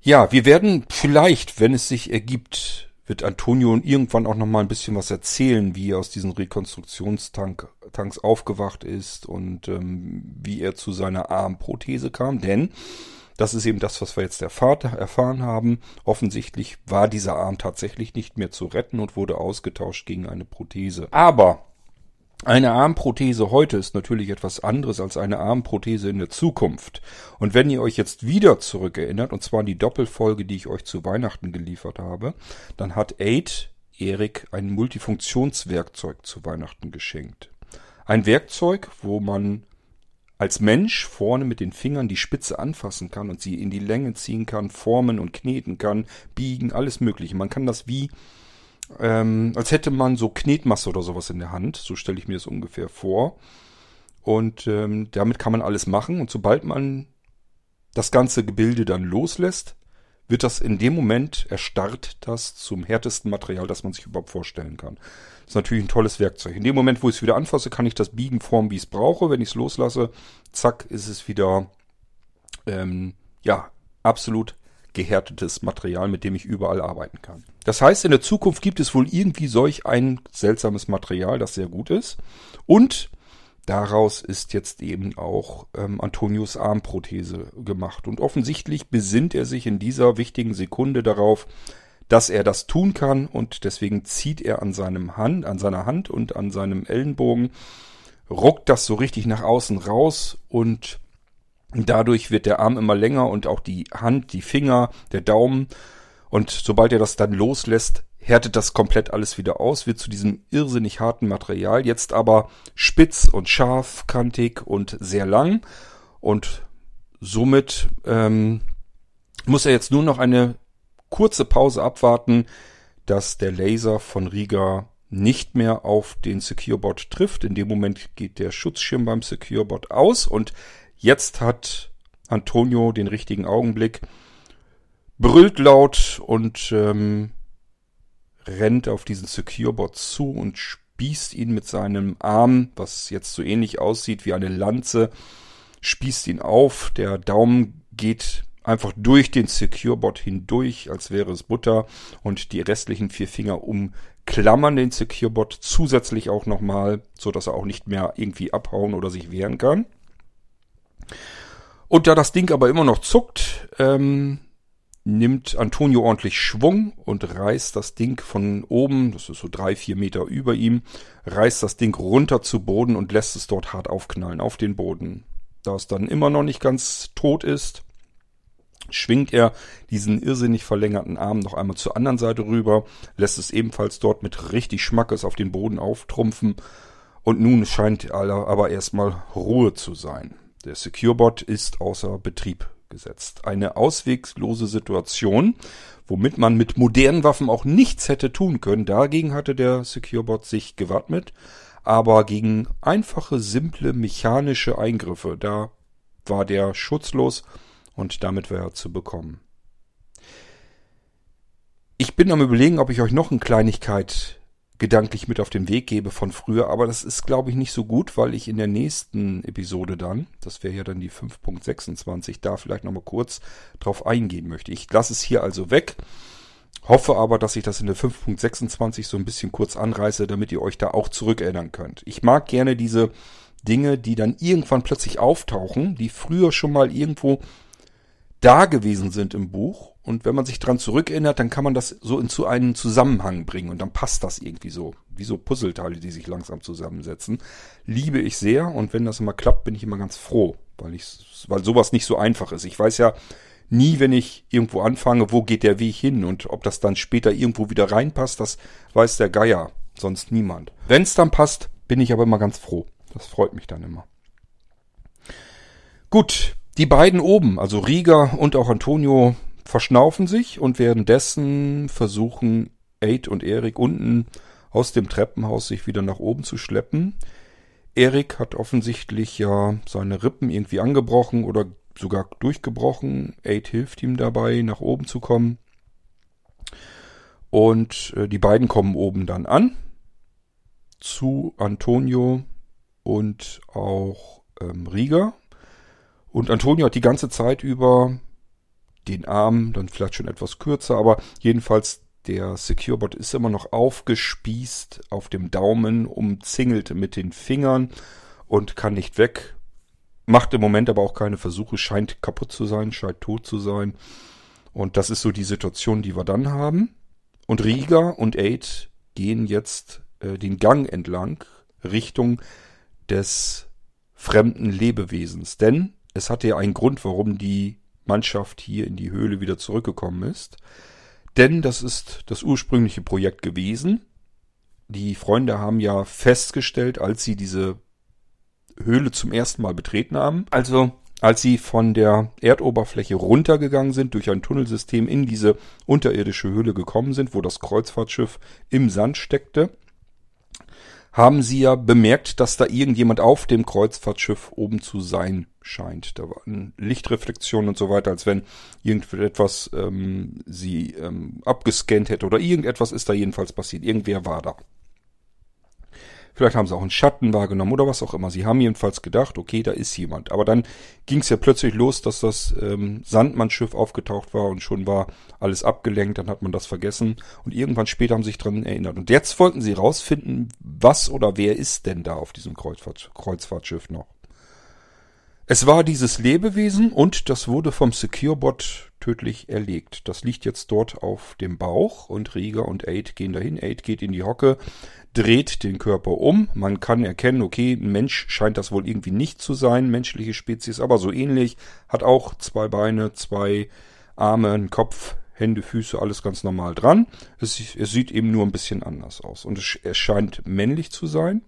Ja, wir werden vielleicht, wenn es sich ergibt, wird Antonio irgendwann auch nochmal ein bisschen was erzählen, wie er aus diesen Rekonstruktionstanks aufgewacht ist und ähm, wie er zu seiner Armprothese kam. Denn das ist eben das, was wir jetzt erfahren haben. Offensichtlich war dieser Arm tatsächlich nicht mehr zu retten und wurde ausgetauscht gegen eine Prothese. Aber eine Armprothese heute ist natürlich etwas anderes als eine Armprothese in der Zukunft. Und wenn ihr euch jetzt wieder zurückerinnert, und zwar an die Doppelfolge, die ich euch zu Weihnachten geliefert habe, dann hat Aid Erik ein Multifunktionswerkzeug zu Weihnachten geschenkt. Ein Werkzeug, wo man als Mensch vorne mit den Fingern die Spitze anfassen kann und sie in die Länge ziehen kann, formen und kneten kann, biegen, alles Mögliche. Man kann das wie, ähm, als hätte man so Knetmasse oder sowas in der Hand. So stelle ich mir das ungefähr vor. Und ähm, damit kann man alles machen. Und sobald man das ganze Gebilde dann loslässt, wird das in dem Moment erstarrt das zum härtesten Material, das man sich überhaupt vorstellen kann. Ist natürlich ein tolles Werkzeug. In dem Moment, wo ich es wieder anfasse, kann ich das biegen, formen, wie ich es brauche. Wenn ich es loslasse, zack, ist es wieder ähm, ja absolut gehärtetes Material, mit dem ich überall arbeiten kann. Das heißt, in der Zukunft gibt es wohl irgendwie solch ein seltsames Material, das sehr gut ist. Und daraus ist jetzt eben auch ähm, Antonius Armprothese gemacht. Und offensichtlich besinnt er sich in dieser wichtigen Sekunde darauf, dass er das tun kann und deswegen zieht er an seinem Hand, an seiner Hand und an seinem Ellenbogen, ruckt das so richtig nach außen raus und dadurch wird der Arm immer länger und auch die Hand, die Finger, der Daumen. Und sobald er das dann loslässt, härtet das komplett alles wieder aus, wird zu diesem irrsinnig harten Material, jetzt aber spitz und scharf, kantig und sehr lang. Und somit ähm, muss er jetzt nur noch eine kurze Pause abwarten, dass der Laser von Riga nicht mehr auf den SecureBot trifft. In dem Moment geht der Schutzschirm beim SecureBot aus und jetzt hat Antonio den richtigen Augenblick, brüllt laut und ähm, rennt auf diesen SecureBot zu und spießt ihn mit seinem Arm, was jetzt so ähnlich aussieht wie eine Lanze, spießt ihn auf. Der Daumen geht einfach durch den SecureBot hindurch, als wäre es Butter und die restlichen vier Finger umklammern den SecureBot zusätzlich auch nochmal, so dass er auch nicht mehr irgendwie abhauen oder sich wehren kann. Und da das Ding aber immer noch zuckt, ähm, nimmt Antonio ordentlich Schwung und reißt das Ding von oben, das ist so drei, vier Meter über ihm, reißt das Ding runter zu Boden und lässt es dort hart aufknallen auf den Boden. Da es dann immer noch nicht ganz tot ist, schwingt er diesen irrsinnig verlängerten Arm noch einmal zur anderen Seite rüber, lässt es ebenfalls dort mit richtig Schmackes auf den Boden auftrumpfen und nun scheint aber erstmal Ruhe zu sein. Der SecureBot ist außer Betrieb gesetzt. Eine auswegslose Situation, womit man mit modernen Waffen auch nichts hätte tun können. Dagegen hatte der SecureBot sich gewappnet, aber gegen einfache, simple, mechanische Eingriffe, da war der schutzlos und damit war er zu bekommen. Ich bin am überlegen, ob ich euch noch eine Kleinigkeit gedanklich mit auf den Weg gebe von früher, aber das ist, glaube ich, nicht so gut, weil ich in der nächsten Episode dann, das wäre ja dann die 5.26, da vielleicht nochmal kurz drauf eingehen möchte. Ich lasse es hier also weg, hoffe aber, dass ich das in der 5.26 so ein bisschen kurz anreiße, damit ihr euch da auch zurückerinnern könnt. Ich mag gerne diese Dinge, die dann irgendwann plötzlich auftauchen, die früher schon mal irgendwo da gewesen sind im Buch. Und wenn man sich dran zurückerinnert, dann kann man das so in zu einen Zusammenhang bringen und dann passt das irgendwie so. Wie so Puzzleteile, die sich langsam zusammensetzen. Liebe ich sehr und wenn das immer klappt, bin ich immer ganz froh, weil ich, weil sowas nicht so einfach ist. Ich weiß ja nie, wenn ich irgendwo anfange, wo geht der Weg hin und ob das dann später irgendwo wieder reinpasst, das weiß der Geier, sonst niemand. Wenn es dann passt, bin ich aber immer ganz froh. Das freut mich dann immer. Gut, die beiden oben, also Rieger und auch Antonio, verschnaufen sich und währenddessen versuchen Aid und Erik unten aus dem Treppenhaus sich wieder nach oben zu schleppen. Erik hat offensichtlich ja seine Rippen irgendwie angebrochen oder sogar durchgebrochen. Aid hilft ihm dabei, nach oben zu kommen. Und äh, die beiden kommen oben dann an zu Antonio und auch ähm, Rieger. Und Antonio hat die ganze Zeit über den Arm, dann vielleicht schon etwas kürzer, aber jedenfalls der SecureBot ist immer noch aufgespießt auf dem Daumen, umzingelt mit den Fingern und kann nicht weg. Macht im Moment aber auch keine Versuche, scheint kaputt zu sein, scheint tot zu sein. Und das ist so die Situation, die wir dann haben. Und Riga und Aid gehen jetzt äh, den Gang entlang Richtung des fremden Lebewesens. Denn es hatte ja einen Grund, warum die Mannschaft hier in die Höhle wieder zurückgekommen ist. Denn das ist das ursprüngliche Projekt gewesen. Die Freunde haben ja festgestellt, als sie diese Höhle zum ersten Mal betreten haben, also als sie von der Erdoberfläche runtergegangen sind, durch ein Tunnelsystem in diese unterirdische Höhle gekommen sind, wo das Kreuzfahrtschiff im Sand steckte, haben sie ja bemerkt, dass da irgendjemand auf dem Kreuzfahrtschiff oben zu sein scheint. Da waren Lichtreflexionen und so weiter, als wenn irgendetwas ähm, sie ähm, abgescannt hätte oder irgendetwas ist da jedenfalls passiert. Irgendwer war da. Vielleicht haben sie auch einen Schatten wahrgenommen oder was auch immer. Sie haben jedenfalls gedacht, okay, da ist jemand. Aber dann ging es ja plötzlich los, dass das ähm, Sandmannschiff aufgetaucht war und schon war alles abgelenkt, dann hat man das vergessen und irgendwann später haben sie sich dran erinnert. Und jetzt wollten sie rausfinden, was oder wer ist denn da auf diesem Kreuzfahrt, Kreuzfahrtschiff noch. Es war dieses Lebewesen und das wurde vom Securebot tödlich erlegt. Das liegt jetzt dort auf dem Bauch und Rieger und Aid gehen dahin. Aid geht in die Hocke, dreht den Körper um. Man kann erkennen, okay, ein Mensch scheint das wohl irgendwie nicht zu sein, menschliche Spezies, aber so ähnlich. Hat auch zwei Beine, zwei Arme, einen Kopf, Hände, Füße, alles ganz normal dran. Es, es sieht eben nur ein bisschen anders aus. Und es, es scheint männlich zu sein.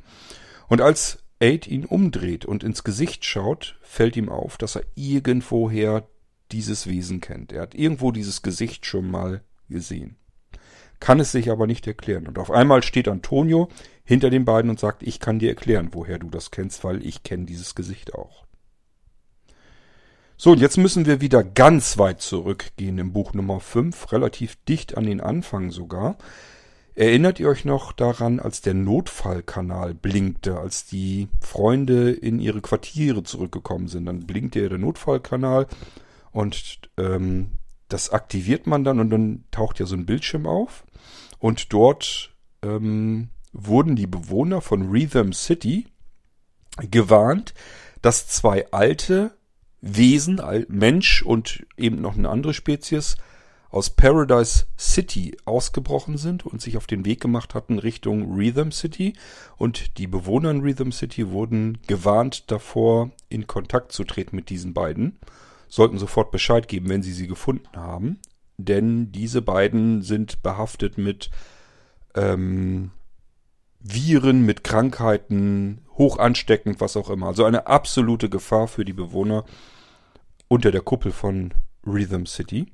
Und als Aid ihn umdreht und ins Gesicht schaut, fällt ihm auf, dass er irgendwoher dieses Wesen kennt. Er hat irgendwo dieses Gesicht schon mal gesehen. Kann es sich aber nicht erklären. Und auf einmal steht Antonio hinter den beiden und sagt, ich kann dir erklären, woher du das kennst, weil ich kenne dieses Gesicht auch. So, und jetzt müssen wir wieder ganz weit zurückgehen im Buch Nummer 5, relativ dicht an den Anfang sogar. Erinnert ihr euch noch daran, als der Notfallkanal blinkte, als die Freunde in ihre Quartiere zurückgekommen sind? Dann blinkte der Notfallkanal und ähm, das aktiviert man dann und dann taucht ja so ein Bildschirm auf. Und dort ähm, wurden die Bewohner von Rhythm City gewarnt, dass zwei alte Wesen, Mensch und eben noch eine andere Spezies, aus Paradise City ausgebrochen sind und sich auf den Weg gemacht hatten Richtung Rhythm City. Und die Bewohner in Rhythm City wurden gewarnt davor, in Kontakt zu treten mit diesen beiden. Sollten sofort Bescheid geben, wenn sie sie gefunden haben. Denn diese beiden sind behaftet mit ähm, Viren, mit Krankheiten, hoch ansteckend, was auch immer. Also eine absolute Gefahr für die Bewohner unter der Kuppel von Rhythm City.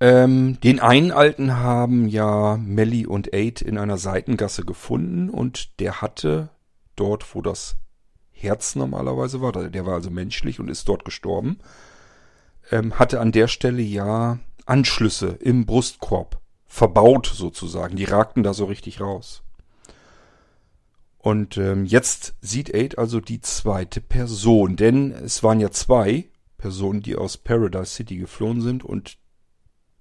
Ähm, den einen Alten haben ja Melly und Aid in einer Seitengasse gefunden und der hatte dort, wo das Herz normalerweise war, der war also menschlich und ist dort gestorben, ähm, hatte an der Stelle ja Anschlüsse im Brustkorb verbaut sozusagen. Die ragten da so richtig raus. Und ähm, jetzt sieht Aid also die zweite Person, denn es waren ja zwei Personen, die aus Paradise City geflohen sind und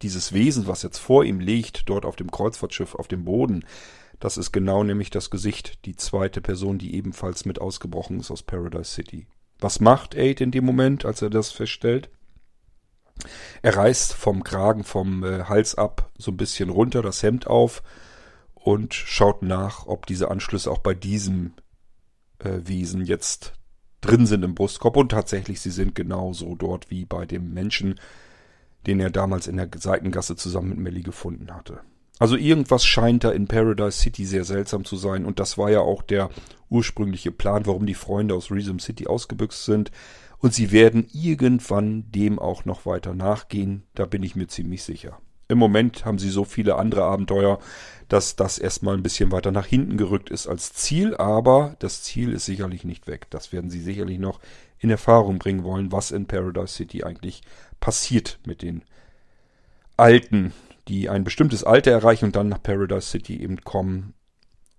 dieses Wesen, was jetzt vor ihm liegt, dort auf dem Kreuzfahrtschiff auf dem Boden, das ist genau nämlich das Gesicht, die zweite Person, die ebenfalls mit ausgebrochen ist aus Paradise City. Was macht Aid in dem Moment, als er das feststellt? Er reißt vom Kragen, vom äh, Hals ab so ein bisschen runter, das Hemd auf und schaut nach, ob diese Anschlüsse auch bei diesem äh, Wesen jetzt drin sind im Brustkorb. Und tatsächlich, sie sind genauso dort wie bei dem Menschen, den er damals in der Seitengasse zusammen mit Melly gefunden hatte. Also irgendwas scheint da in Paradise City sehr seltsam zu sein und das war ja auch der ursprüngliche Plan, warum die Freunde aus Rhythm City ausgebüxt sind und sie werden irgendwann dem auch noch weiter nachgehen, da bin ich mir ziemlich sicher. Im Moment haben sie so viele andere Abenteuer, dass das erstmal ein bisschen weiter nach hinten gerückt ist als Ziel, aber das Ziel ist sicherlich nicht weg. Das werden sie sicherlich noch in Erfahrung bringen wollen, was in Paradise City eigentlich passiert mit den Alten, die ein bestimmtes Alter erreichen und dann nach Paradise City eben kommen.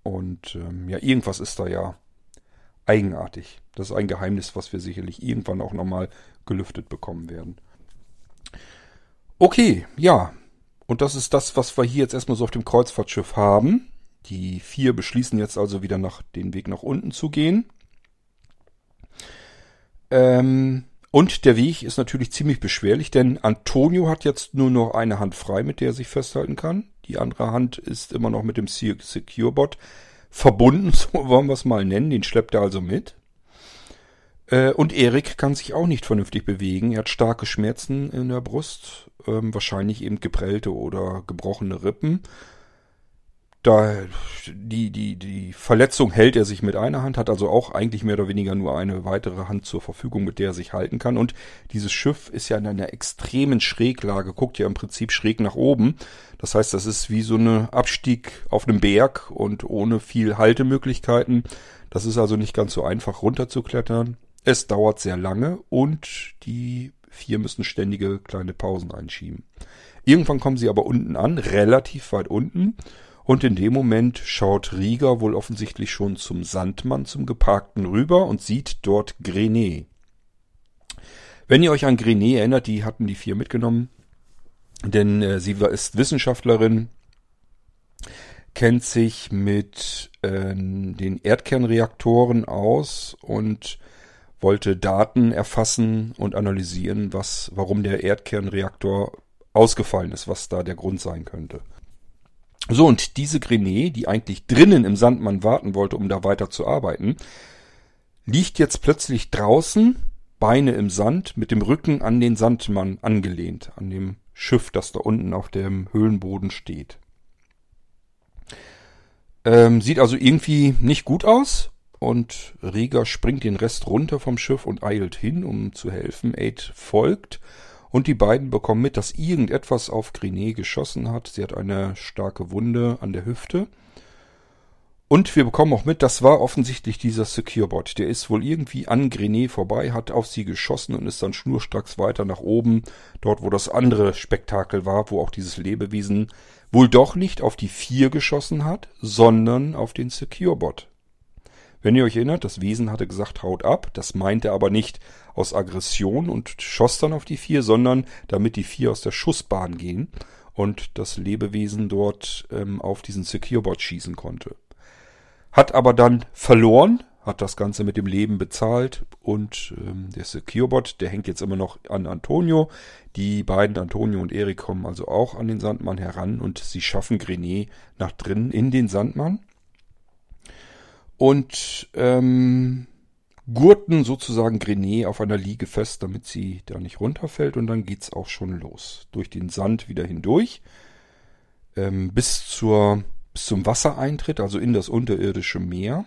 Und ähm, ja, irgendwas ist da ja eigenartig. Das ist ein Geheimnis, was wir sicherlich irgendwann auch nochmal gelüftet bekommen werden. Okay, ja. Und das ist das, was wir hier jetzt erstmal so auf dem Kreuzfahrtschiff haben. Die vier beschließen jetzt also wieder nach den Weg nach unten zu gehen. Ähm, und der Weg ist natürlich ziemlich beschwerlich, denn Antonio hat jetzt nur noch eine Hand frei, mit der er sich festhalten kann. Die andere Hand ist immer noch mit dem Securebot verbunden, (laughs) so wollen wir es mal nennen. Den schleppt er also mit. Äh, und Erik kann sich auch nicht vernünftig bewegen. Er hat starke Schmerzen in der Brust, ähm, wahrscheinlich eben geprellte oder gebrochene Rippen da die, die, die Verletzung hält er sich mit einer Hand, hat also auch eigentlich mehr oder weniger nur eine weitere Hand zur Verfügung, mit der er sich halten kann. Und dieses Schiff ist ja in einer extremen Schräglage, guckt ja im Prinzip schräg nach oben. Das heißt, das ist wie so eine Abstieg auf einem Berg und ohne viel Haltemöglichkeiten. Das ist also nicht ganz so einfach runterzuklettern. Es dauert sehr lange und die vier müssen ständige kleine Pausen einschieben. Irgendwann kommen sie aber unten an, relativ weit unten und in dem Moment schaut Rieger wohl offensichtlich schon zum Sandmann, zum Geparkten rüber und sieht dort Grenet. Wenn ihr euch an Grenet erinnert, die hatten die vier mitgenommen, denn äh, sie ist Wissenschaftlerin, kennt sich mit äh, den Erdkernreaktoren aus und wollte Daten erfassen und analysieren, was, warum der Erdkernreaktor ausgefallen ist, was da der Grund sein könnte. So, und diese Grenet, die eigentlich drinnen im Sandmann warten wollte, um da weiter zu arbeiten, liegt jetzt plötzlich draußen, Beine im Sand, mit dem Rücken an den Sandmann angelehnt, an dem Schiff, das da unten auf dem Höhlenboden steht. Ähm, sieht also irgendwie nicht gut aus. Und Rieger springt den Rest runter vom Schiff und eilt hin, um zu helfen. Aid folgt und die beiden bekommen mit, dass irgendetwas auf Grinet geschossen hat. Sie hat eine starke Wunde an der Hüfte. Und wir bekommen auch mit, das war offensichtlich dieser Securebot. Der ist wohl irgendwie an Grenet vorbei, hat auf sie geschossen und ist dann schnurstracks weiter nach oben, dort wo das andere Spektakel war, wo auch dieses Lebewesen wohl doch nicht auf die vier geschossen hat, sondern auf den Securebot. Wenn ihr euch erinnert, das Wesen hatte gesagt, haut ab, das meinte aber nicht aus Aggression und schoss dann auf die vier, sondern damit die vier aus der Schussbahn gehen und das Lebewesen dort ähm, auf diesen Securebot schießen konnte. Hat aber dann verloren, hat das Ganze mit dem Leben bezahlt und ähm, der Securebot, der hängt jetzt immer noch an Antonio. Die beiden, Antonio und Erik, kommen also auch an den Sandmann heran und sie schaffen Grenet nach drinnen in den Sandmann und ähm, gurten sozusagen Grenet auf einer Liege fest, damit sie da nicht runterfällt und dann geht's auch schon los. Durch den Sand wieder hindurch ähm, bis zur bis zum Wassereintritt, also in das unterirdische Meer.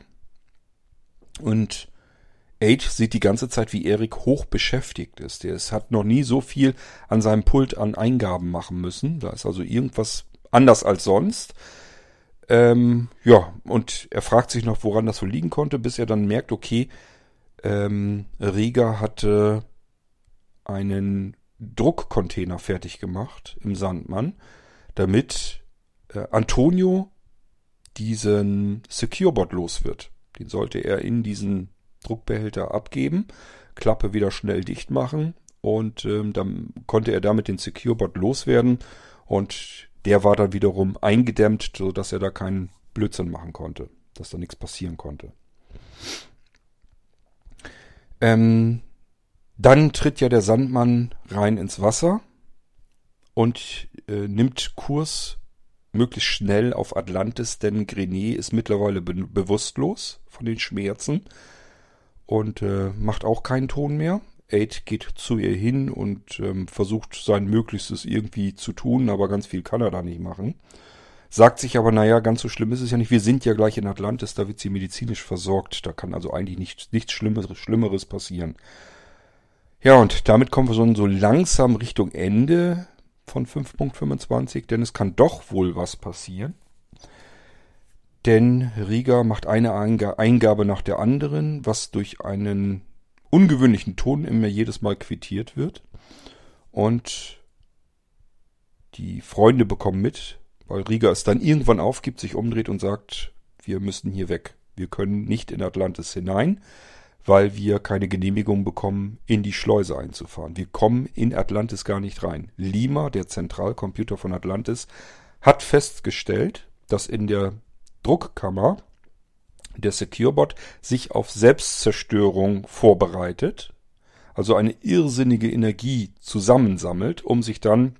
Und Aid sieht die ganze Zeit, wie Erik hoch beschäftigt ist. Er hat noch nie so viel an seinem Pult an Eingaben machen müssen. Da ist also irgendwas anders als sonst. Ähm, ja, und er fragt sich noch, woran das so liegen konnte, bis er dann merkt, okay, ähm, Riga hatte einen Druckcontainer fertig gemacht im Sandmann, damit äh, Antonio diesen Securebot los wird. Den sollte er in diesen Druckbehälter abgeben, Klappe wieder schnell dicht machen und ähm, dann konnte er damit den Securebot loswerden und der war dann wiederum eingedämmt, sodass er da keinen Blödsinn machen konnte, dass da nichts passieren konnte. Ähm, dann tritt ja der Sandmann rein ins Wasser und äh, nimmt Kurs möglichst schnell auf Atlantis, denn Grenet ist mittlerweile be bewusstlos von den Schmerzen und äh, macht auch keinen Ton mehr. Aid geht zu ihr hin und ähm, versucht sein Möglichstes irgendwie zu tun, aber ganz viel kann er da nicht machen. Sagt sich aber, naja, ganz so schlimm ist es ja nicht. Wir sind ja gleich in Atlantis, da wird sie medizinisch versorgt. Da kann also eigentlich nicht, nichts Schlimmeres, Schlimmeres passieren. Ja, und damit kommen wir so, so langsam Richtung Ende von 5.25, denn es kann doch wohl was passieren. Denn Riga macht eine Eingabe nach der anderen, was durch einen ungewöhnlichen Ton immer jedes Mal quittiert wird. Und die Freunde bekommen mit, weil Riga es dann irgendwann aufgibt, sich umdreht und sagt, wir müssen hier weg. Wir können nicht in Atlantis hinein weil wir keine Genehmigung bekommen, in die Schleuse einzufahren. Wir kommen in Atlantis gar nicht rein. Lima, der Zentralcomputer von Atlantis, hat festgestellt, dass in der Druckkammer der Securebot sich auf Selbstzerstörung vorbereitet, also eine irrsinnige Energie zusammensammelt, um sich dann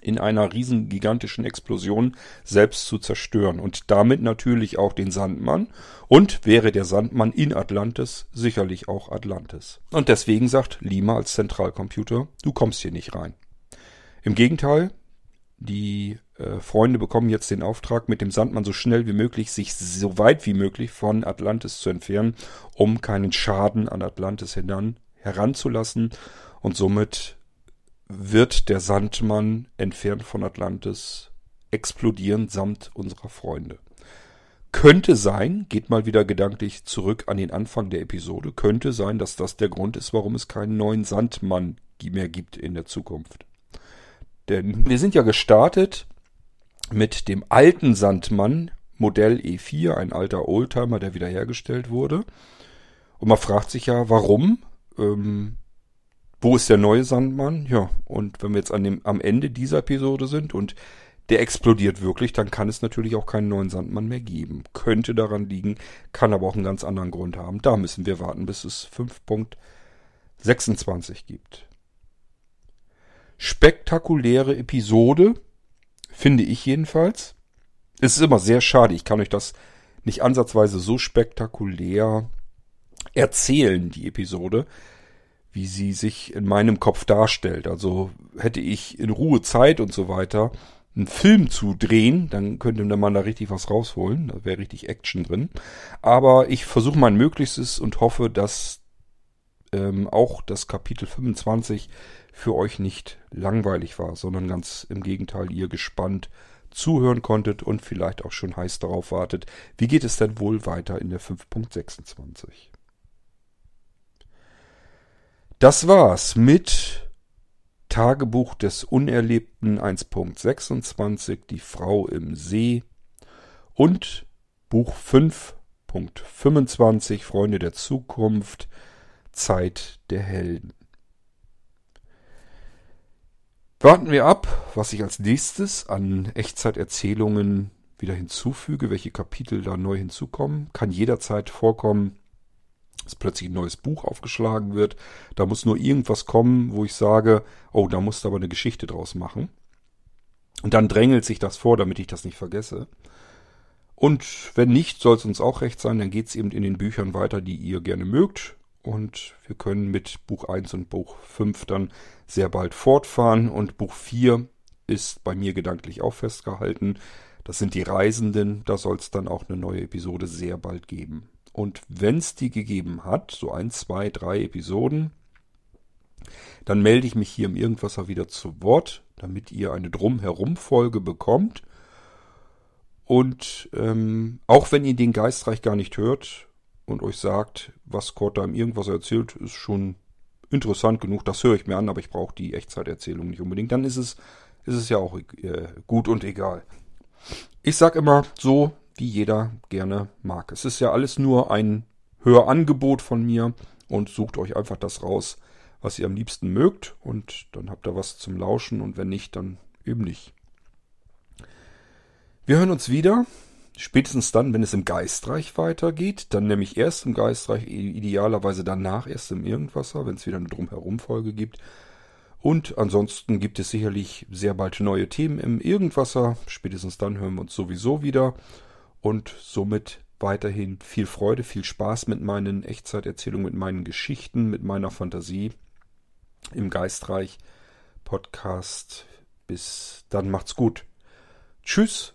in einer riesen gigantischen Explosion selbst zu zerstören und damit natürlich auch den Sandmann und wäre der Sandmann in Atlantis sicherlich auch Atlantis. Und deswegen sagt Lima als Zentralcomputer, du kommst hier nicht rein. Im Gegenteil, die äh, Freunde bekommen jetzt den Auftrag, mit dem Sandmann so schnell wie möglich, sich so weit wie möglich von Atlantis zu entfernen, um keinen Schaden an Atlantis hinan, heranzulassen und somit wird der Sandmann entfernt von Atlantis explodieren samt unserer Freunde. Könnte sein, geht mal wieder gedanklich zurück an den Anfang der Episode, könnte sein, dass das der Grund ist, warum es keinen neuen Sandmann mehr gibt in der Zukunft. Denn wir sind ja gestartet mit dem alten Sandmann, Modell E4, ein alter Oldtimer, der wiederhergestellt wurde. Und man fragt sich ja, warum? Ähm, wo ist der neue Sandmann? Ja, und wenn wir jetzt an dem, am Ende dieser Episode sind und der explodiert wirklich, dann kann es natürlich auch keinen neuen Sandmann mehr geben. Könnte daran liegen, kann aber auch einen ganz anderen Grund haben. Da müssen wir warten, bis es 5.26 gibt. Spektakuläre Episode, finde ich jedenfalls. Es ist immer sehr schade, ich kann euch das nicht ansatzweise so spektakulär erzählen, die Episode, wie sie sich in meinem Kopf darstellt. Also hätte ich in Ruhe Zeit und so weiter, einen Film zu drehen, dann könnte man da richtig was rausholen. Da wäre richtig Action drin. Aber ich versuche mein Möglichstes und hoffe, dass ähm, auch das Kapitel 25 für euch nicht langweilig war, sondern ganz im Gegenteil, ihr gespannt zuhören konntet und vielleicht auch schon heiß darauf wartet, wie geht es denn wohl weiter in der 5.26. Das war's mit Tagebuch des Unerlebten 1.26, die Frau im See und Buch 5.25, Freunde der Zukunft, Zeit der Helden. Warten wir ab, was ich als nächstes an Echtzeiterzählungen wieder hinzufüge, welche Kapitel da neu hinzukommen. Kann jederzeit vorkommen, dass plötzlich ein neues Buch aufgeschlagen wird. Da muss nur irgendwas kommen, wo ich sage, oh, da musst du aber eine Geschichte draus machen. Und dann drängelt sich das vor, damit ich das nicht vergesse. Und wenn nicht, soll es uns auch recht sein, dann geht es eben in den Büchern weiter, die ihr gerne mögt. Und wir können mit Buch 1 und Buch 5 dann sehr bald fortfahren. Und Buch 4 ist bei mir gedanklich auch festgehalten. Das sind die Reisenden. Da soll es dann auch eine neue Episode sehr bald geben. Und wenn es die gegeben hat, so ein, zwei, drei Episoden, dann melde ich mich hier im Irgendwasser wieder zu Wort, damit ihr eine Drumherum-Folge bekommt. Und ähm, auch wenn ihr den Geistreich gar nicht hört und euch sagt, was Kurt da im Irgendwasser erzählt, ist schon interessant genug, das höre ich mir an, aber ich brauche die Echtzeiterzählung nicht unbedingt, dann ist es, ist es ja auch äh, gut und egal. Ich sag immer so, wie jeder gerne mag. Es ist ja alles nur ein Hörangebot von mir und sucht euch einfach das raus, was ihr am liebsten mögt und dann habt ihr was zum Lauschen und wenn nicht, dann eben nicht. Wir hören uns wieder, spätestens dann, wenn es im Geistreich weitergeht, dann nämlich erst im Geistreich, idealerweise danach erst im Irgendwasser, wenn es wieder eine Drumherum-Folge gibt. Und ansonsten gibt es sicherlich sehr bald neue Themen im Irgendwasser. Spätestens dann hören wir uns sowieso wieder und somit weiterhin viel Freude, viel Spaß mit meinen Echtzeiterzählungen, mit meinen Geschichten, mit meiner Fantasie im Geistreich Podcast. Bis dann macht's gut. Tschüss,